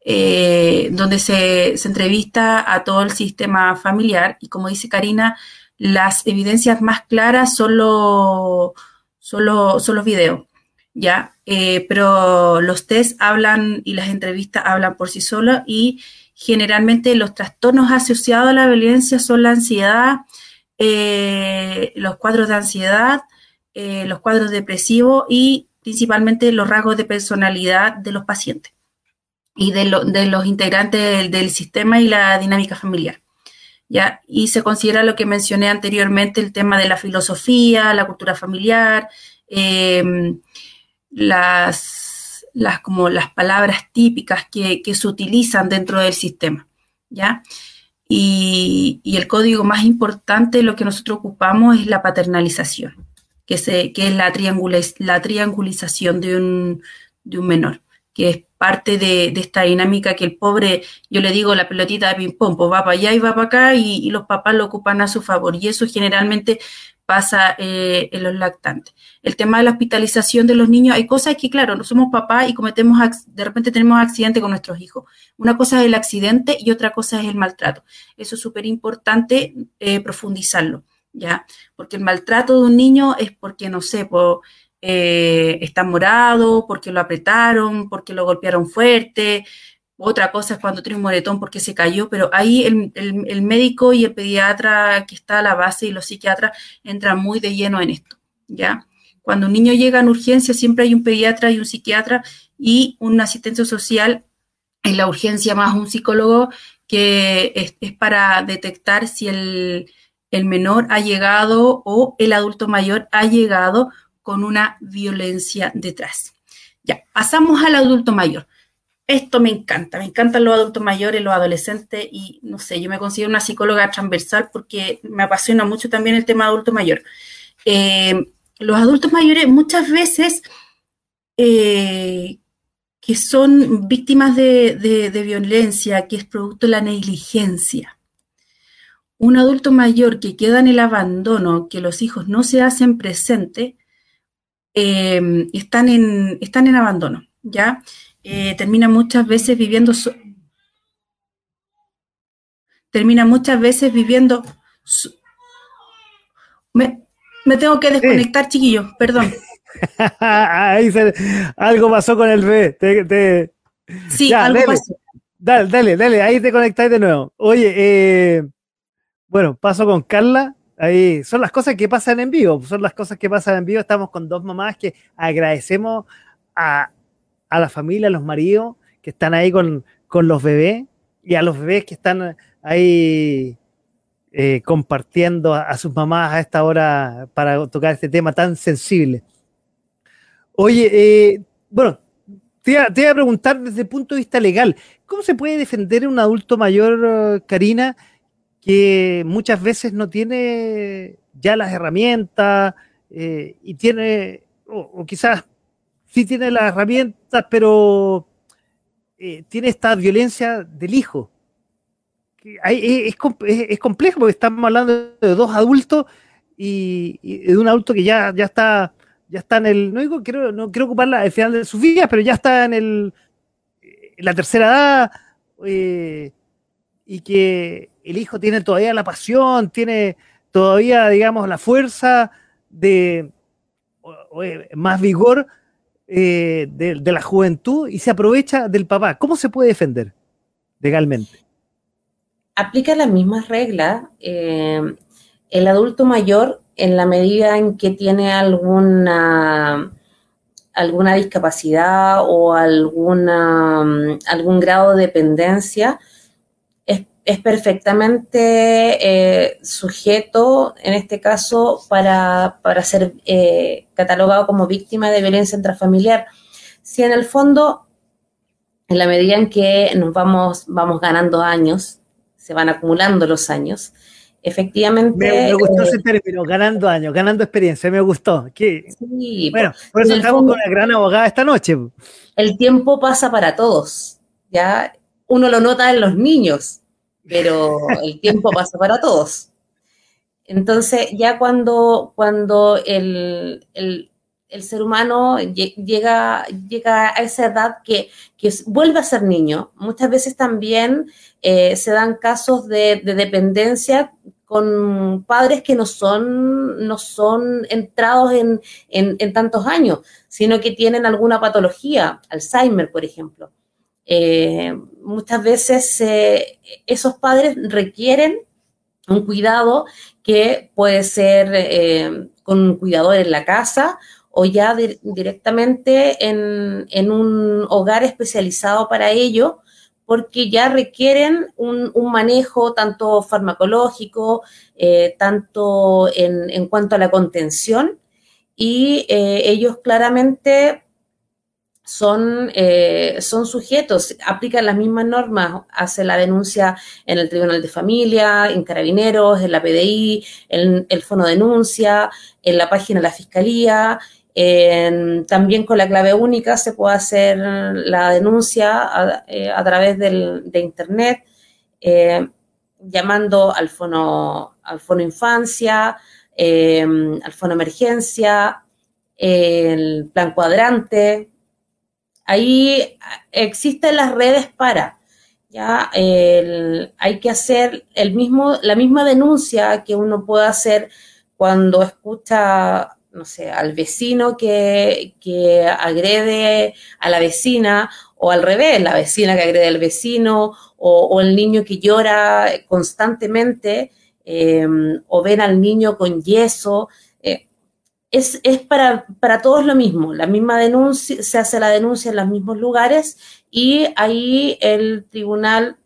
Eh, donde se, entrevista a todo el sistema familiar y como dice Karina, las evidencias más claras son, son, los videos. ¿ya? Eh, pero los test hablan y las entrevistas hablan por sí solos y generalmente los trastornos asociados a la violencia son la ansiedad, eh, los cuadros de ansiedad, eh, los cuadros depresivos y principalmente los rasgos de personalidad de los pacientes y de, los integrantes del, sistema y la dinámica familiar. ¿ya? Y se considera lo que mencioné anteriormente, el tema de la filosofía, la cultura familiar, em, las, como las palabras típicas que, se utilizan dentro del sistema. ¿ya? Y, el código más importante, lo que nosotros ocupamos es la paternalización, que, se, que es la, la triangulización de un, de un menor que es parte de, esta dinámica que el pobre, yo le digo la pelotita de ping-pong, pues va para allá y va para acá y, los papás lo ocupan a su favor. Y eso generalmente pasa eh, en los lactantes. El tema de la hospitalización de los niños, hay cosas que, claro, no somos papás y cometemos, de repente tenemos accidente con nuestros hijos. Una cosa es el accidente y otra cosa es el maltrato. Eso es súper importante eh, profundizarlo, ¿ya? Porque el maltrato de un niño es porque, no sé, eh, está morado, porque lo apretaron, porque lo golpearon fuerte. Otra cosa es cuando tiene un moretón porque se cayó, pero ahí el, médico y el pediatra que está a la base y los psiquiatras entran muy de lleno en esto, ¿ya? Cuando un niño llega en urgencia, siempre hay un pediatra y un psiquiatra y un asistente social en la urgencia más un psicólogo que es, para detectar si el, el menor ha llegado o el adulto mayor ha llegado con una violencia detrás. Ya, pasamos al adulto mayor. Esto me encanta, me encantan los adultos mayores, los adolescentes y no sé, yo me considero una psicóloga transversal porque me apasiona mucho también el tema adulto mayor. Eh, los adultos mayores muchas veces eh, que son víctimas de, de, violencia, que es producto de la negligencia. Un adulto mayor que queda en el abandono, que los hijos no se hacen presentes, eh, están, en, están en abandono, ¿ya? Eh, termina muchas veces viviendo, termina muchas veces viviendo, me, tengo que desconectar, chiquillo, perdón. algo pasó con el bebé. Sí, algo pasó. Dale, dale, dale, ahí te conectáis de nuevo. Oye, eh, bueno, paso con Carla. Ahí son las cosas que pasan en vivo, son las cosas que pasan en vivo. Estamos con dos mamás que agradecemos a, la familia, a los maridos que están ahí con, los bebés y a los bebés que están ahí eh, compartiendo a, sus mamás a esta hora para tocar este tema tan sensible. Oye, eh, bueno, te iba, te iba, a preguntar desde el punto de vista legal, ¿cómo se puede defender un adulto mayor, Karina? que muchas veces no tiene ya las herramientas eh, y tiene, o, quizás sí tiene las herramientas, pero eh, tiene esta violencia del hijo. es, es, complejo porque estamos hablando de dos adultos y, de un adulto que ya, ya está ya está en el, no digo, quiero, no quiero ocuparla al final de sus vidas, pero ya está en el en la tercera edad eh, y que el hijo tiene todavía la pasión, tiene todavía, digamos, la fuerza de eh, más vigor eh, de, la juventud y se aprovecha del papá. ¿Cómo se puede defender legalmente? Aplica las mismas reglas. Eh, el adulto mayor, en la medida en que tiene alguna alguna discapacidad o alguna, algún grado de dependencia, es perfectamente eh, sujeto, en este caso, para, ser eh, catalogado como víctima de violencia intrafamiliar. Si en el fondo, en la medida en que nos vamos, vamos ganando años, se van acumulando los años, efectivamente... Me, gustó ese término, ganando años, ganando experiencia, me gustó. Sí, bueno, por eso estamos con la gran abogada esta noche. El tiempo pasa para todos, ¿ya? Uno lo nota en los niños, pero el tiempo pasa para todos. Entonces, ya cuando, cuando el, ser humano llega, llega a esa edad que, vuelve a ser niño, muchas veces también eh, se dan casos de, dependencia con padres que no son, no son entrados en, en, tantos años, sino que tienen alguna patología, Alzheimer, por ejemplo. Eh, muchas veces eh, esos padres requieren un cuidado que puede ser eh, con un cuidador en la casa o ya directamente en, en, un hogar especializado para ello, porque ya requieren un, manejo tanto farmacológico, tanto en, cuanto a la contención, y ellos claramente son, eh, son sujetos, aplican las mismas normas, hace la denuncia en el Tribunal de Familia, en Carabineros, en la PDI, en el Fono Denuncia, en la página de la Fiscalía, también con la clave única se puede hacer la denuncia a, eh, través de Internet, eh, llamando al fono, al fono infancia, em, al fono emergencia, el plan cuadrante. Ahí existen las redes para. Ya hay que hacer el mismo, la misma denuncia que uno puede hacer cuando escucha no sé, al vecino que, agrede a la vecina o al revés, la vecina que agrede al vecino o, el niño que llora constantemente em, o ven al niño con yeso. Eh, es, para, para, todos lo mismo, la misma denuncia, se hace la denuncia en los mismos lugares y ahí el tribunal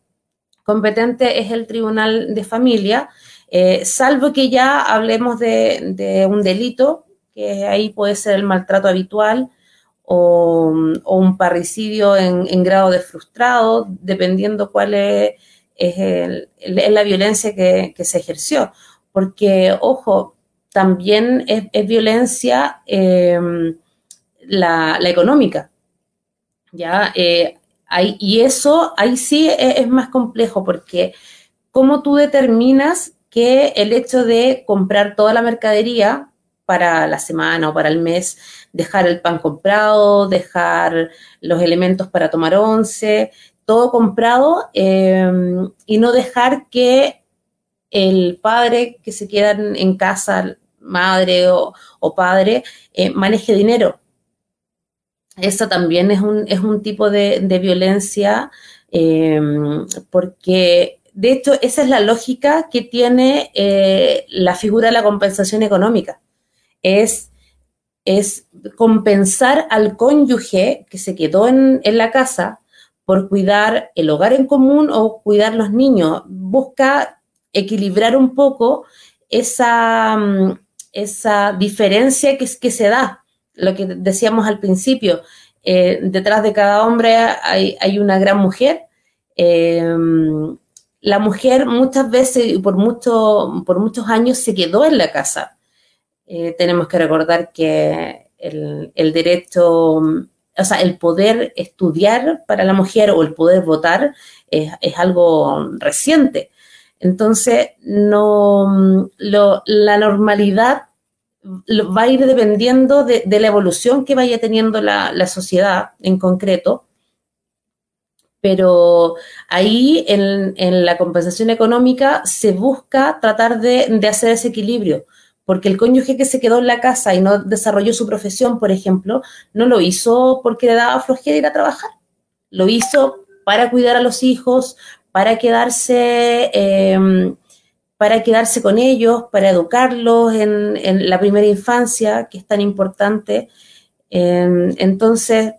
competente es el tribunal de familia, eh, salvo que ya hablemos de, de un delito que ahí puede ser el maltrato habitual o, un parricidio en, grado de frustrado, dependiendo cuál es, la violencia que, se ejerció. Porque, ojo, también es, violencia em, la, económica. ¿ya? Eh, y eso ahí sí es, es, más complejo porque cómo tú determinas que el hecho de comprar toda la mercadería para la semana o para el mes, dejar el pan comprado, dejar los elementos para tomar once, todo comprado em, y no dejar que el padre que se queda en casa, madre o, padre, eh, maneje dinero. Eso también es un, es un tipo de, violencia em, porque de hecho, esa es la lógica que tiene eh, la figura de la compensación económica es, es compensar al cónyuge que se quedó en, la casa por cuidar el hogar en común o cuidar los niños. Busca equilibrar un poco esa, mm, esa diferencia que, que se da, lo que decíamos al principio. Eh, detrás de cada hombre hay, una gran mujer. Eh, la mujer muchas veces y por, mucho, por muchos años se quedó en la casa. Eh, tenemos que recordar que el, derecho, o sea, el poder estudiar para la mujer o el poder votar es, algo reciente. Entonces, no, la normalidad va a ir dependiendo de, la evolución que vaya teniendo la, sociedad en concreto, pero ahí en, la compensación económica se busca tratar de, de hacer ese equilibrio porque el cónyuge que se quedó en la casa y no desarrolló su profesión, por ejemplo, no lo hizo porque le daba flojera ir a trabajar, lo hizo para cuidar a los hijos, para quedarse, em, para quedarse con ellos, para educarlos en, la primera infancia, que es tan importante. Em, entonces,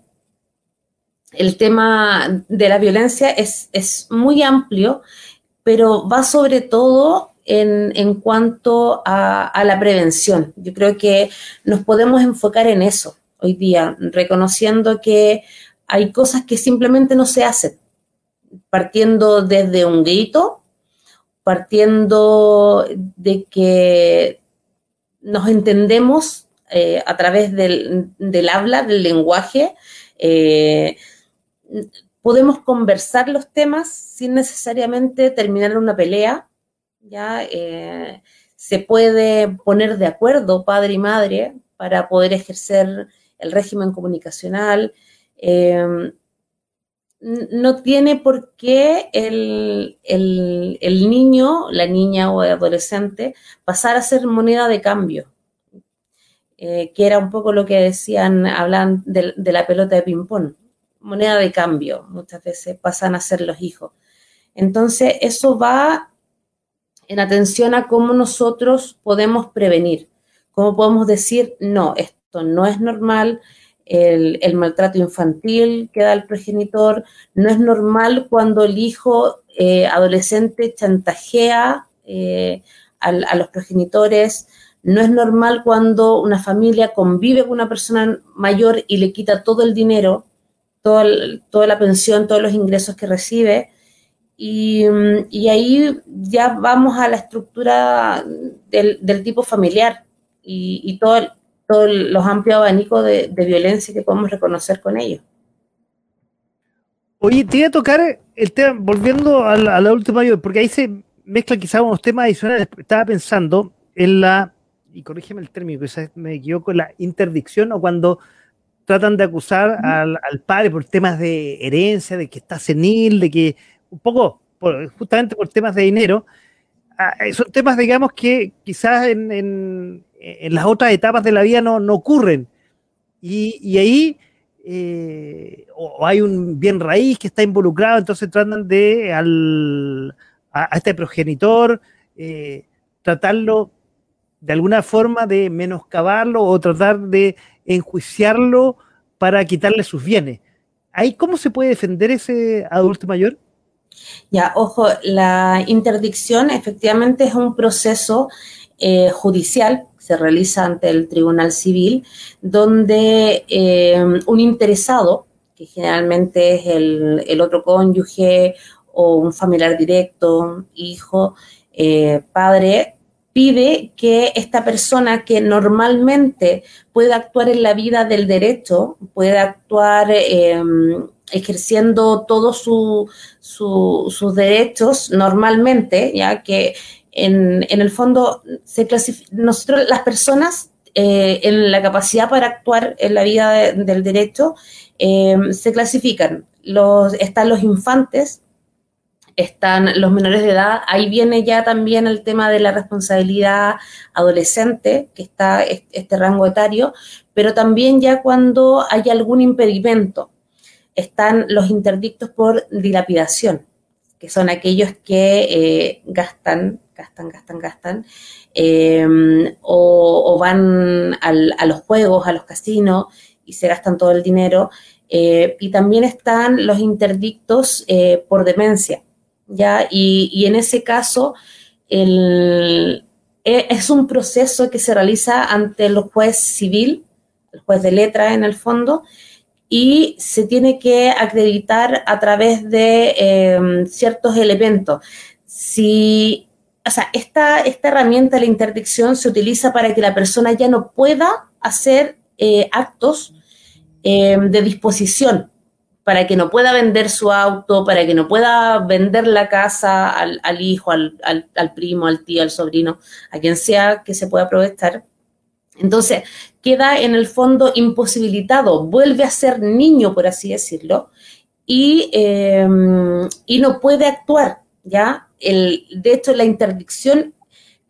el tema de la violencia es, es muy amplio, pero va sobre todo en, cuanto a, la prevención. Yo creo que nos podemos enfocar en eso hoy día, reconociendo que hay cosas que simplemente no se hacen, partiendo desde un grito, partiendo de que nos entendemos eh, a través del, habla, del lenguaje. Eh, podemos conversar los temas sin necesariamente terminar una pelea, ¿ya? Eh, se puede poner de acuerdo padre y madre para poder ejercer el régimen comunicacional. No tiene por qué el, niño, la niña o el adolescente pasar a ser moneda de cambio, eh, que era un poco lo que decían, hablan de, la pelota de ping-pong, moneda de cambio, muchas veces pasan a ser los hijos. Entonces, eso va en atención a cómo nosotros podemos prevenir, cómo podemos decir, no, esto no es normal, el, maltrato infantil que da el progenitor, no es normal cuando el hijo eh, adolescente chantajea eh, a, los progenitores, no es normal cuando una familia convive con una persona mayor y le quita todo el dinero, toda la pensión, todos los ingresos que recibe. Y, ahí ya vamos a la estructura del, tipo familiar y, y todo, los amplios abanicos de, violencia que podemos reconocer con ellos. Oye, te iba a tocar el tema, volviendo a la, última, porque ahí se mezclan quizás unos temas adicionales. Estaba pensando en la, y corrígeme el término, quizás me equivoco, la interdicción o cuando tratan de acusar al, padre por temas de herencia, de que está senil, de que un poco, justamente por temas de dinero, ah, son temas, digamos, que quizás en, en las otras etapas de la vida no, ocurren. Y, ahí eh, o, hay un bien raíz que está involucrado, entonces tratan de al, a, este progenitor eh, tratarlo de alguna forma de menoscabarlo o tratar de enjuiciarlo para quitarle sus bienes. ¿Ahí cómo se puede defender ese adulto mayor? Ya, ojo, la interdicción efectivamente es un proceso eh, judicial se realiza ante el Tribunal Civil, donde eh, un interesado, que generalmente es el, otro cónyuge o un familiar directo, hijo, eh, padre, pide que esta persona que normalmente puede actuar en la vida del derecho, puede actuar em, ejerciendo todos sus derechos normalmente, ya que en, el fondo, se nosotros, las personas, eh, en la capacidad para actuar en la vida del derecho, eh, se clasifican. Los, están los infantes, están los menores de edad, ahí viene ya también el tema de la responsabilidad adolescente, que está este rango etario, pero también ya cuando hay algún impedimento, están los interdictos por dilapidación, que son aquellos que eh, gastan gastan, gastan, gastan, em, o, van a los juegos, a los casinos y se gastan todo el dinero. Eh, y también están los interdictos eh, por demencia, ¿ya? Y, en ese caso, e, es un proceso que se realiza ante el juez civil, el juez de letra en el fondo, y se tiene que acreditar a través de em, ciertos elementos. Si o sea, esta, esta herramienta de la interdicción se utiliza para que la persona ya no pueda hacer eh, actos eh, de disposición, para que no pueda vender su auto, para que no pueda vender la casa al, hijo, al, primo, al tío, al sobrino, a quien sea que se pueda aprovechar. Entonces, queda en el fondo imposibilitado, vuelve a ser niño, por así decirlo, y, eh, y no puede actuar, ¿ya? De hecho, la interdicción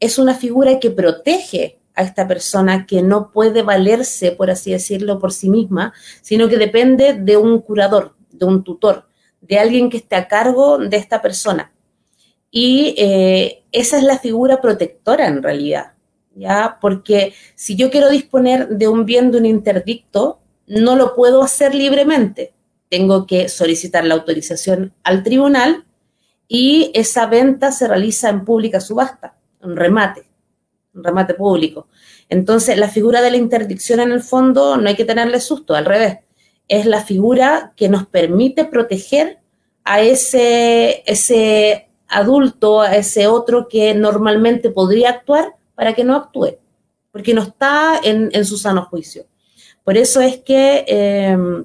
es una figura que protege a esta persona que no puede valerse, por así decirlo, por sí misma, sino que depende de un curador, de un tutor, de alguien que esté a cargo de esta persona. Y eh, esa es la figura protectora en realidad, ¿ya? Porque si yo quiero disponer de un bien de un interdicto, no lo puedo hacer libremente. Tengo que solicitar la autorización al tribunal y esa venta se realiza en pública subasta, un remate, un remate público. Entonces, la figura de la interdicción en el fondo no hay que tenerle susto, al revés, es la figura que nos permite proteger a ese, ese adulto, a ese otro que normalmente podría actuar para que no actúe, porque no está en, su sano juicio. Por eso es que eh,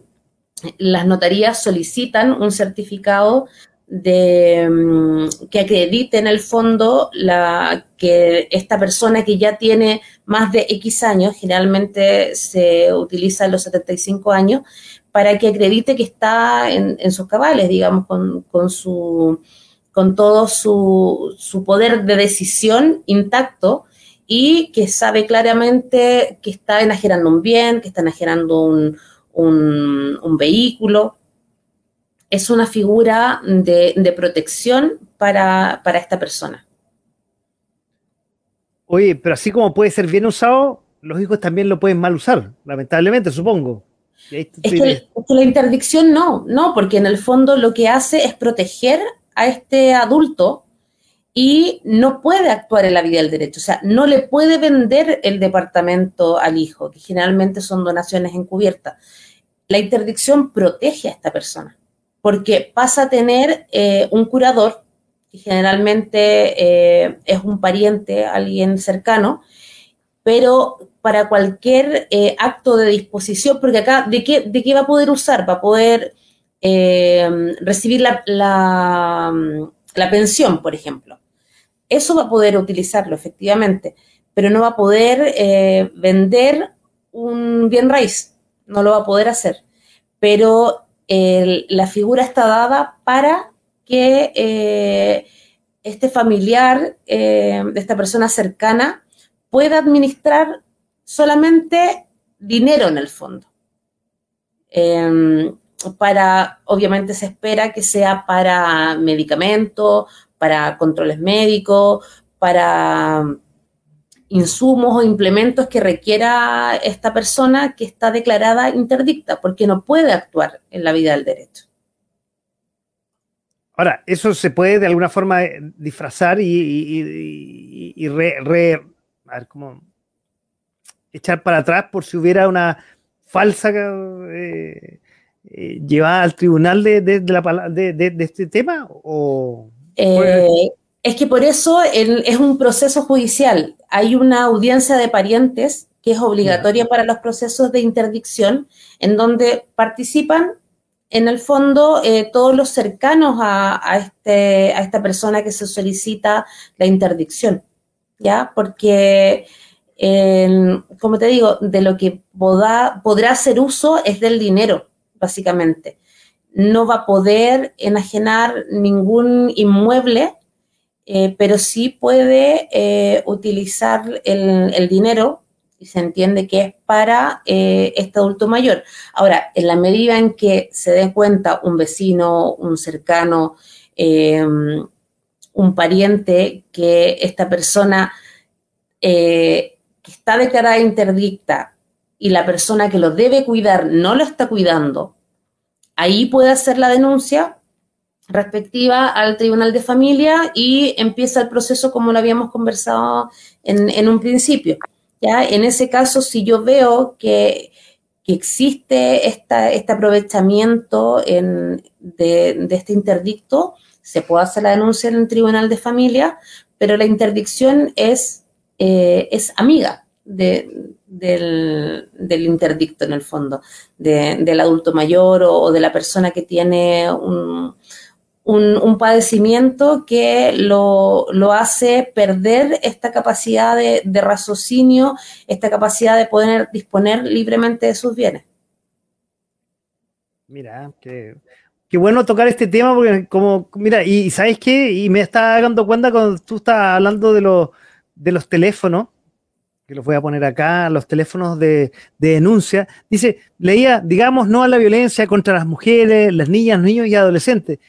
las notarías solicitan un certificado de mm, que acredite en el fondo la, que esta persona que ya tiene más de X años, generalmente se utiliza en los 75 años, para que acredite que está en, sus cabales, digamos, con, su con todo su, su, poder de decisión intacto y que sabe claramente que está enajenando un bien, que está enajenando un, un, vehículo. Es una figura de, protección para, esta persona. Oye, pero así como puede ser bien usado, los hijos también lo pueden mal usar, lamentablemente, supongo. Es que, la interdicción no, no, porque en el fondo lo que hace es proteger a este adulto y no puede actuar en la vida del derecho. O sea, no le puede vender el departamento al hijo, que generalmente son donaciones encubiertas. La interdicción protege a esta persona, porque pasa a tener eh, un curador, que generalmente eh, es un pariente, alguien cercano, pero para cualquier eh, acto de disposición, porque acá, ¿de qué, ¿de qué va a poder usar? Va a poder recibir la, la pensión, por ejemplo eso va a poder utilizarlo efectivamente, pero no va a poder vender un bien raíz, no lo va a poder hacer. Pero la figura está dada para que eh, este familiar eh, de esta persona cercana pueda administrar solamente dinero en el fondo. Em, para, obviamente se espera que sea para medicamentos, para controles médicos, para insumos o implementos que requiera esta persona que está declarada interdicta, porque no puede actuar en la vida del derecho. Ahora, eso se puede de alguna forma eh, disfrazar y, re, a ver, cómo echar para atrás por si hubiera una falsa eh, eh, llevada al tribunal de, de, este tema o eh, es que por eso es un proceso judicial. Hay una audiencia de parientes que es obligatoria para los procesos de interdicción, en donde participan, en el fondo, eh, todos los cercanos a, este, a esta persona que se solicita la interdicción, ¿ya? Porque, como te digo, de lo que podrá hacer uso es del dinero, básicamente no va a poder enajenar ningún inmueble, eh, pero sí puede eh, utilizar el, dinero y se entiende que es para eh, este adulto mayor. Ahora, en la medida en que se dé cuenta un vecino, un cercano, un pariente, que esta persona que está declarada interdicta y la persona que lo debe cuidar no lo está cuidando, ahí puede hacer la denuncia respectiva al Tribunal de Familia y empieza el proceso como lo habíamos conversado en, un principio. ¿ya? En ese caso, si yo veo que, existe este aprovechamiento de, este interdicto, se puede hacer la denuncia en el Tribunal de Familia, pero la interdicción es, eh, es amiga de, del, interdicto en el fondo, del adulto mayor o, de la persona que tiene un, un, padecimiento que lo, hace perder esta capacidad de, raciocinio, esta capacidad de poder disponer libremente de sus bienes. Mira, qué, qué bueno tocar este tema porque como, mira, y, ¿sabes qué? Y me está dando cuenta cuando tú estás hablando de los, de los teléfonos, que los voy a poner acá, los teléfonos de, denuncia, dice, leía, digamos, no a la violencia contra las mujeres, las niñas, niños y adolescentes.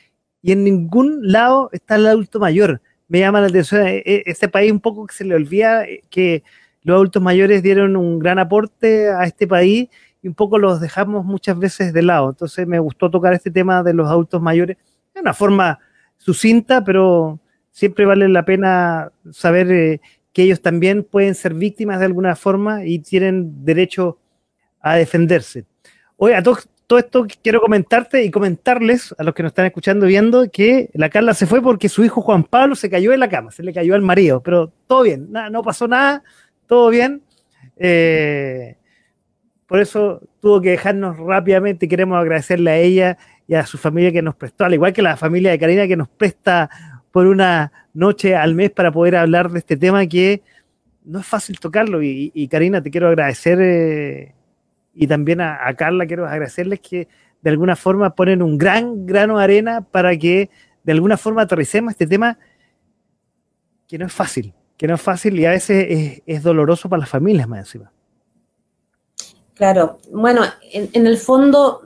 Y en ningún lado está el adulto mayor. Me llama la atención, eh, eh, este país un poco que se le olvida eh, que los adultos mayores dieron un gran aporte a este país y un poco los dejamos muchas veces de lado. Entonces me gustó tocar este tema de los adultos mayores de una forma sucinta, pero siempre vale la pena saber que ellos también pueden ser víctimas de alguna forma y tienen derecho a defenderse. Oye, a todo, esto quiero comentarte y comentarles a los que nos están escuchando viendo que la Carla se fue porque su hijo Juan Pablo se cayó en la cama, se le cayó al marido, pero todo bien, nada, no pasó nada, todo bien. Eh, por eso tuvo que dejarnos rápidamente. Queremos agradecerle a ella y a su familia que nos prestó, al igual que la familia de Karina que nos presta por una noche al mes para poder hablar de este tema que no es fácil tocarlo. Y, Karina, te quiero agradecer eh, y también a, Carla quiero agradecerles que de alguna forma ponen un gran grano de arena para que de alguna forma aterricemos este tema que no es fácil, que no es fácil y a veces es, doloroso para las familias más encima. Claro, bueno, en, el fondo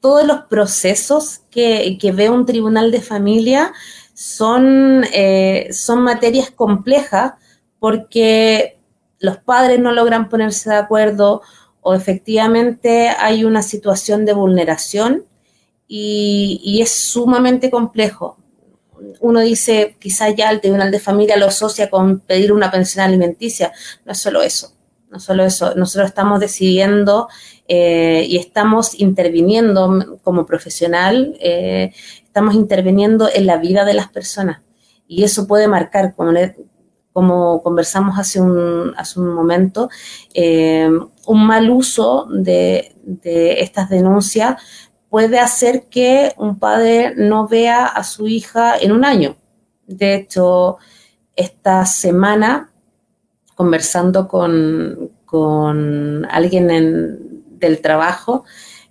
todos los procesos que, ve un tribunal de familia son, eh, son materias complejas porque los padres no logran ponerse de acuerdo o efectivamente hay una situación de vulneración y, es sumamente complejo. Uno dice, quizás ya el tribunal de familia lo asocia con pedir una pensión alimenticia. No es solo eso, no solo eso. Nosotros estamos decidiendo eh, y estamos interviniendo como profesional, eh, estamos interviniendo en la vida de las personas. Y eso puede marcar, como, como conversamos hace un, momento, eh, un mal uso de, estas denuncias puede hacer que un padre no vea a su hija en un año. De hecho, esta semana, conversando con, alguien del trabajo,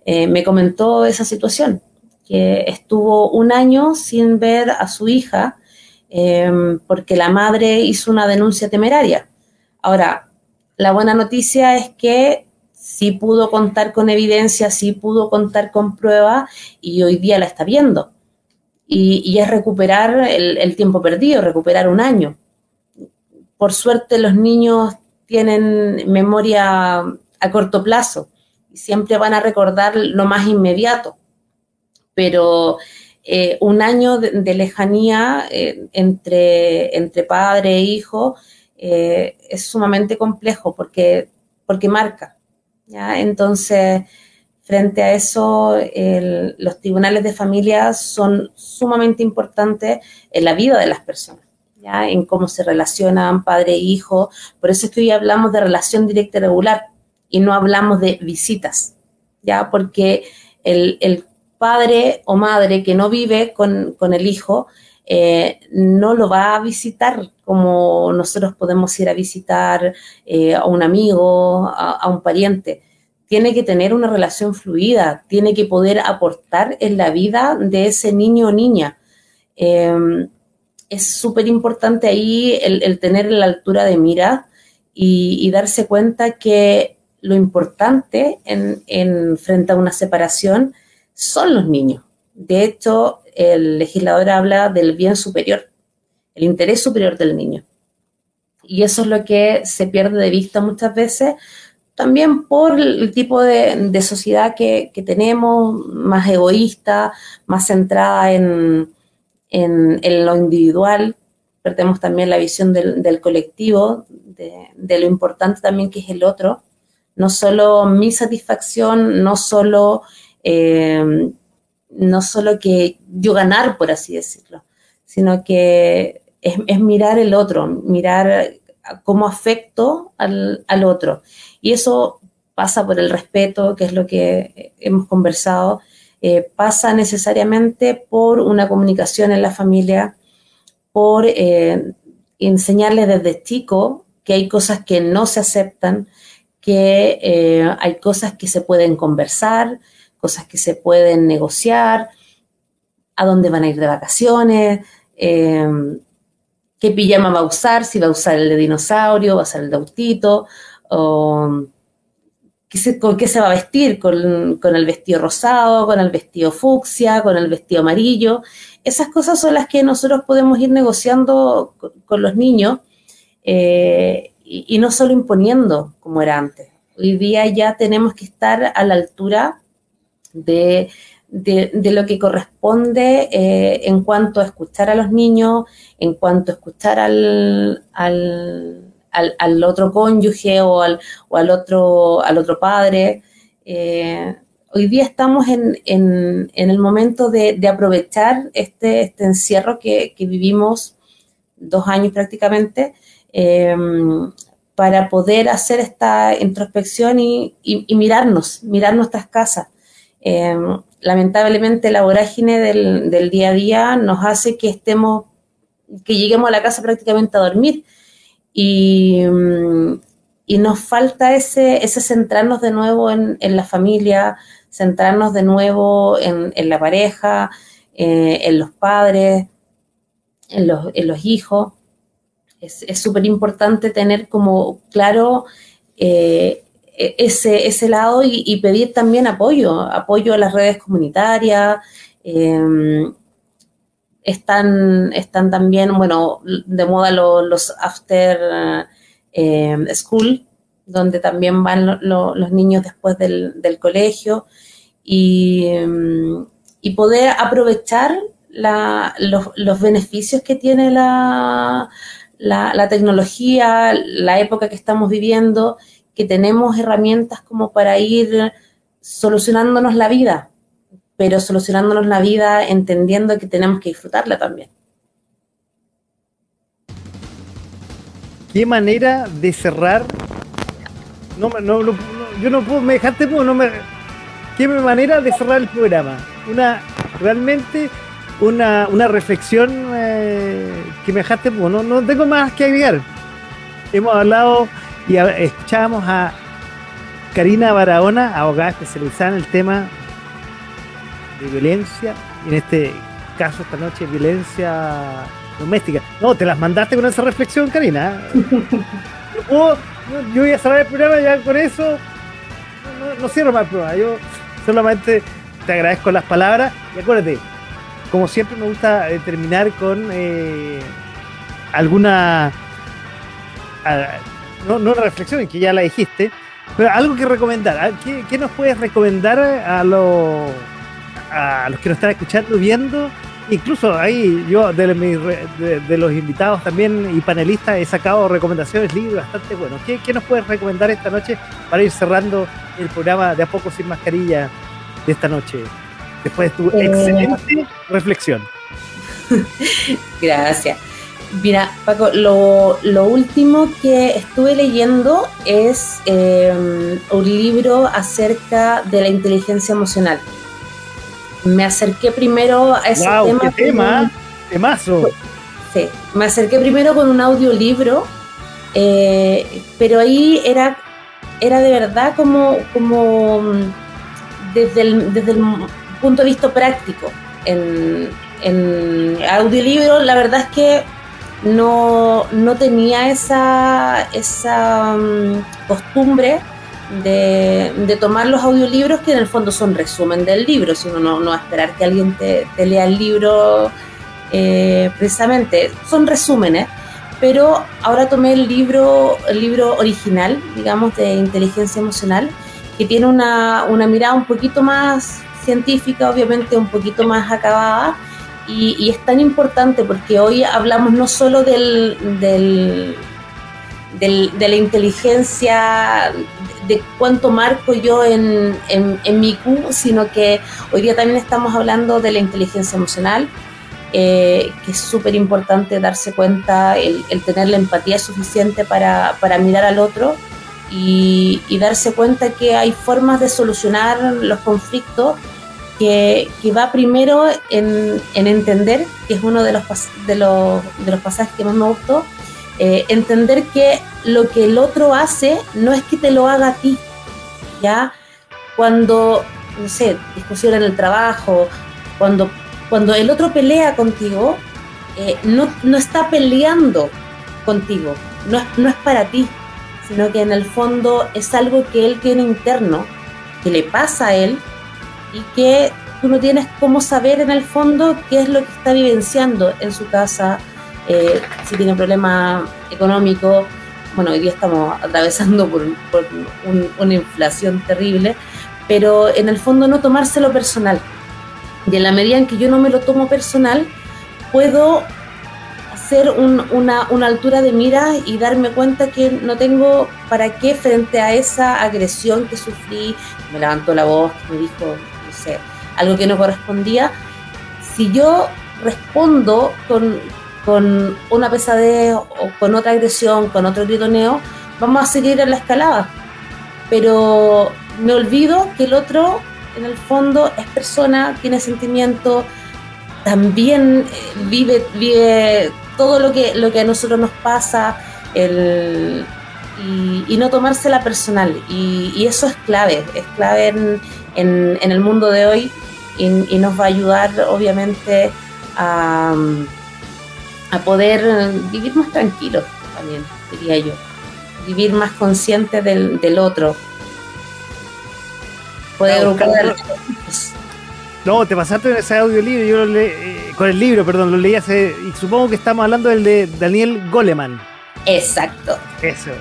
eh, me comentó esa situación, que estuvo un año sin ver a su hija Em, porque la madre hizo una denuncia temeraria. Ahora, la buena noticia es que sí pudo contar con evidencia, sí pudo contar con pruebas y hoy día la está viendo. Y, es recuperar el, tiempo perdido, recuperar un año. Por suerte los niños tienen memoria a corto plazo y siempre van a recordar lo más inmediato. Pero eh, un año de, lejanía eh, entre, entre padre e hijo eh, es sumamente complejo porque, porque marca. ¿ya? Entonces, frente a eso, los tribunales de familia son sumamente importantes en la vida de las personas. ¿ya? en cómo se relacionan padre e hijo. Por eso es que hoy hablamos de relación directa y regular y no hablamos de visitas, ¿ya? porque el, el padre o madre que no vive con, el hijo eh, no lo va a visitar como nosotros podemos ir a visitar eh, a un amigo, a, un pariente. Tiene que tener una relación fluida, tiene que poder aportar en la vida de ese niño o niña. Em, es súper importante ahí el, tener la altura de mira y, darse cuenta que lo importante en, en, frente a una separación son los niños. De hecho, el legislador habla del bien superior, el interés superior del niño. Y eso es lo que se pierde de vista muchas veces, también por el tipo de, sociedad que, tenemos, más egoísta, más centrada en, lo individual. Perdemos también la visión del, colectivo, de, de, lo importante también que es el otro. No solo mi satisfacción, no solo eh, no solo que yo ganar, por así decirlo, sino que es, mirar el otro, mirar cómo afecto al, otro. Y eso pasa por el respeto, que es lo que hemos conversado, eh, pasa necesariamente por una comunicación en la familia, por eh, enseñarles desde chico que hay cosas que no se aceptan, que hay cosas que se pueden conversar, cosas que se pueden negociar, a dónde van a ir de vacaciones, em, qué pijama va a usar, si va a usar el de dinosaurio, va a usar el de autito, o qué con qué se va a vestir, con, el vestido rosado, con el vestido fucsia, con el vestido amarillo. Esas cosas son las que nosotros podemos ir negociando con, los niños eh, y, no solo imponiendo como era antes. Hoy día ya tenemos que estar a la altura de, lo que corresponde eh, en cuanto a escuchar a los niños, en cuanto a escuchar al, al, otro cónyuge o al, o al, otro, al otro padre. Eh, hoy día estamos en, en, el momento de, aprovechar este, este encierro que, vivimos dos años prácticamente em, para poder hacer esta introspección y, y, mirarnos, mirar nuestras casas, Em, lamentablemente la vorágine del, día a día nos hace que estemos, que lleguemos a la casa prácticamente a dormir. Y, mm, y nos falta ese, ese centrarnos de nuevo en, la familia, centrarnos de nuevo en, la pareja, eh, en los padres, en los, en los hijos. Es súper importante tener como claro eh, ese, ese lado y, pedir también apoyo, apoyo a las redes comunitarias. Em, están, están también, bueno, de moda los after em, school, donde también van los niños después del, colegio y, em, y, poder aprovechar los, los, beneficios que tiene la, la, la, tecnología, la época que estamos viviendo que tenemos herramientas como para ir solucionándonos la vida, pero solucionándonos la vida entendiendo que tenemos que disfrutarla también. Qué manera de cerrar. No, no, no yo no puedo, me dejaste, no me. Qué manera de cerrar el programa. Una, realmente, una, una reflexión eh, que me dejaste, no, no tengo más que agregar. Hemos hablado y escuchábamos a Karina Barahona, abogada especializada en el tema de violencia, en este caso esta noche violencia doméstica. No, te las mandaste con esa reflexión, Karina. yo voy a cerrar el programa ya con eso. No, cierro más el programa. Yo solamente te agradezco las palabras y acuérdate, como siempre me gusta eh, terminar con eh, alguna no, no una reflexión, que ya la dijiste, pero algo que recomendar. ¿Qué, nos puedes recomendar a, los a los que nos están escuchando, viendo? Incluso ahí yo de, de, los invitados también y panelistas he sacado recomendaciones, libros bastante buenos. ¿Qué, ¿Qué, nos puedes recomendar esta noche para ir cerrando el programa de A Poco Sin Mascarilla de esta noche? Después de tu eh. excelente reflexión. Gracias. Mira, Paco, lo, último que estuve leyendo es em, un libro acerca de la inteligencia emocional. Me acerqué primero a ese tema. Qué tema, temazo. Sí, me acerqué primero con un audiolibro, eh, pero ahí era, era de verdad como, como mm, desde el, desde el punto de vista práctico. En, en audiolibro, la verdad es que no, tenía esa, esa mm, costumbre de, tomar los audiolibros que en el fondo son resumen del libro, si uno no, no esperar que alguien te, lea el libro eh, precisamente, son resúmenes, pero ahora tomé el libro, el libro original, digamos, de inteligencia emocional, que tiene una, una mirada un poquito más científica, obviamente un poquito más acabada, y, es tan importante porque hoy hablamos no solo del, del, de la inteligencia, de cuánto marco yo en, en, mi Q, sino que hoy día también estamos hablando de la inteligencia emocional, eh, que es súper importante darse cuenta, el, tener la empatía suficiente para, para mirar al otro y, y, darse cuenta que hay formas de solucionar los conflictos que, va primero en, entender, que es uno de los, de los, de los pasajes que más me gustó, eh, entender que lo que el otro hace no es que te lo haga a ti, ¿ya? Cuando, no sé, discusión en el trabajo, cuando, cuando el otro pelea contigo, eh, no, no, está peleando contigo, no, no es para ti, sino que en el fondo es algo que él tiene interno, que le pasa a él y que tú no tienes cómo saber en el fondo qué es lo que está vivenciando en su casa, eh, si tiene problemas económicos. Bueno, hoy día estamos atravesando por, una inflación terrible, pero en el fondo no tomárselo personal. Y en la medida en que yo no me lo tomo personal, puedo hacer una, una, altura de mira y darme cuenta que no tengo para qué frente a esa agresión que sufrí, me levantó la voz, me dijo, algo que no correspondía, si yo respondo con, con una pesadez o con otra agresión, con otro gritoneo, vamos a seguir en la escalada. Pero me olvido que el otro, en el fondo, es persona, tiene sentimiento, también eh, vive, vive todo lo que, lo que a nosotros nos pasa, el, y, no tomársela personal. Y, eso es clave, es clave en, el mundo de hoy y, nos va a ayudar obviamente a, a poder vivir más tranquilos también, diría yo. Vivir más consciente del, del otro. Poder no, te pasaste en ese audiolibro, yo lo leí, eh, con el libro, perdón, lo leí hace, y supongo que estamos hablando del de Daniel Goleman. Exacto. Eso.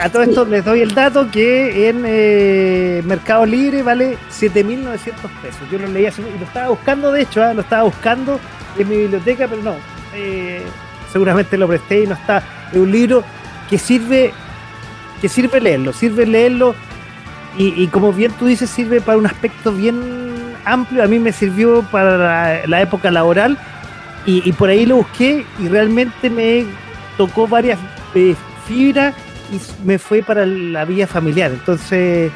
A todo esto les doy el dato que en eh, Mercado Libre vale 7.900 pesos. Yo lo leí hace, y lo estaba buscando, de hecho, ¿ah? lo estaba buscando en mi biblioteca, pero no. Eh, seguramente lo presté y no está. Es un libro que sirve, que sirve leerlo, sirve leerlo y como bien tú dices, sirve para un aspecto bien amplio, a mí me sirvió para la, época laboral y, por ahí lo busqué y realmente me tocó varias eh, fibras y me fue para la vida familiar. Entonces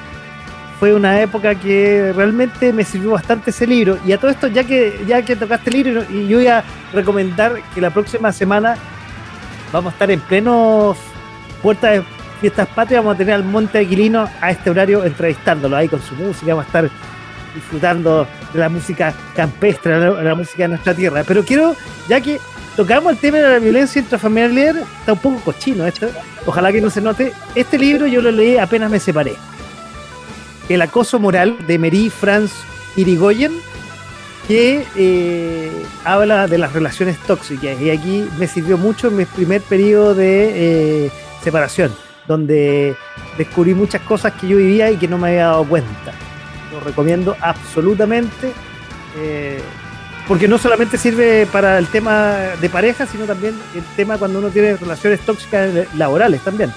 fue una época que realmente me sirvió bastante ese libro. Y a todo esto, ya que, ya que tocaste el libro, y yo voy a recomendar que la próxima semana vamos a estar en pleno puerta de fiestas patrias, vamos a tener al Monte Aquilino a este horario entrevistándolo ahí con su música, vamos a estar disfrutando de la música campestre, de la, música de nuestra tierra. Pero quiero, ya que tocamos el tema de la violencia intrafamiliar, está un poco cochino esto, ojalá que no se note. Este libro yo lo leí apenas me separé. El acoso moral de Mary France Irigoyen, que eh, habla de las relaciones tóxicas. Y aquí me sirvió mucho en mi primer periodo de eh, separación, donde descubrí muchas cosas que yo vivía y que no me había dado cuenta lo recomiendo absolutamente. Eh, porque no solamente sirve para el tema de pareja, sino también el tema cuando uno tiene relaciones tóxicas laborales también.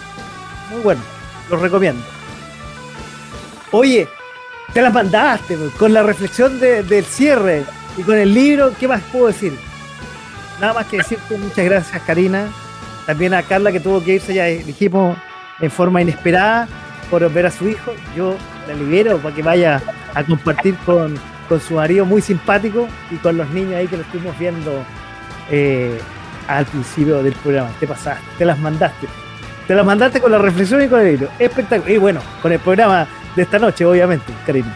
Muy bueno, lo recomiendo. Oye, te las mandaste con la reflexión del cierre y con el libro, ¿qué más puedo decir? Nada más que decirte muchas gracias, Karina. También a Carla que tuvo que irse, ya dijimos, en forma inesperada por ver a su hijo. Yo la libero para que vaya a compartir con, su marido muy simpático y con los niños ahí que lo estuvimos viendo eh, al principio del programa. Te pasaste, te las mandaste. Te las mandaste con la reflexión y con el libro. Espectacular. Y bueno, con el programa de esta noche, obviamente, cariño.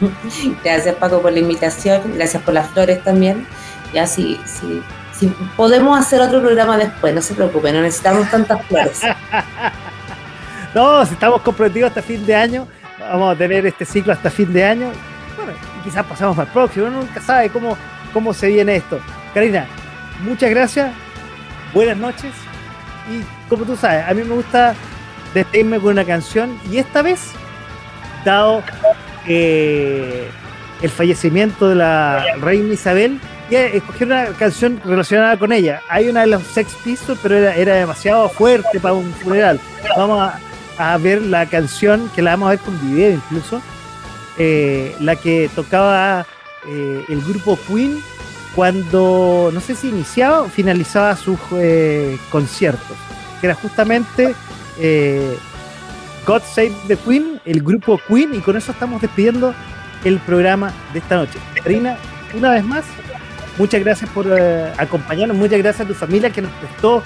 Gracias Paco por la invitación, gracias por las flores también. Ya si, si, si podemos hacer otro programa después, no se preocupe, no necesitamos tantas flores. no, si estamos comprometidos hasta fin de año, vamos a tener este ciclo hasta fin de año. Quizás pasamos para próximo, uno nunca sabe cómo, cómo se viene esto. Karina, muchas gracias, buenas noches. Y como tú sabes, a mí me gusta despedirme con una canción y esta vez, dado eh, el fallecimiento de la reina Isabel, escogí una canción relacionada con ella. Hay una de los Sex Pistols, pero era, era demasiado fuerte para un funeral. Vamos a, a ver la canción, que la vamos a ver con video incluso, eh, la que tocaba eh, el grupo Queen cuando, no sé si iniciaba o finalizaba sus eh, conciertos, que era justamente God Save the Queen, el grupo Queen, y con eso estamos despidiendo el programa de esta noche. Karina, una vez más, muchas gracias por acompañarnos, muchas gracias a tu familia que nos prestó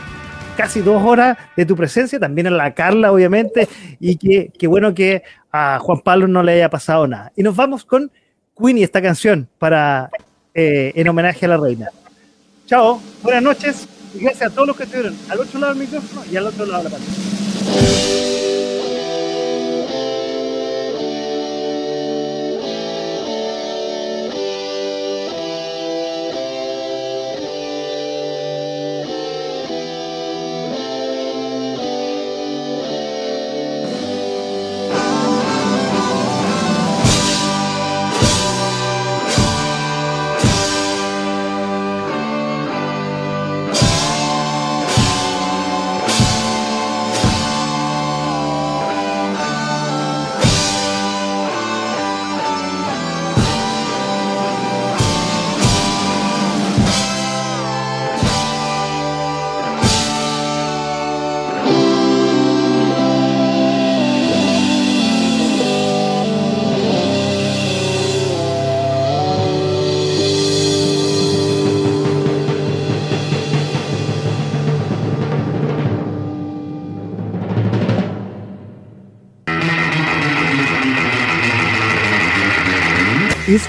casi dos horas de tu presencia, también a la Carla, obviamente, y que, bueno que a Juan Pablo no le haya pasado nada. Y nos vamos con Queenie, esta canción, para eh, en homenaje a la reina. Chao, buenas noches, y gracias a todos los que estuvieron al otro lado del micrófono y al otro lado de la pantalla.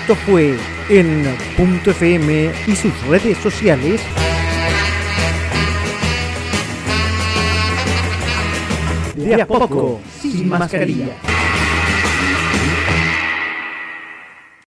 Esto fue en Punto FM y sus redes sociales. De a poco, sin mascarilla.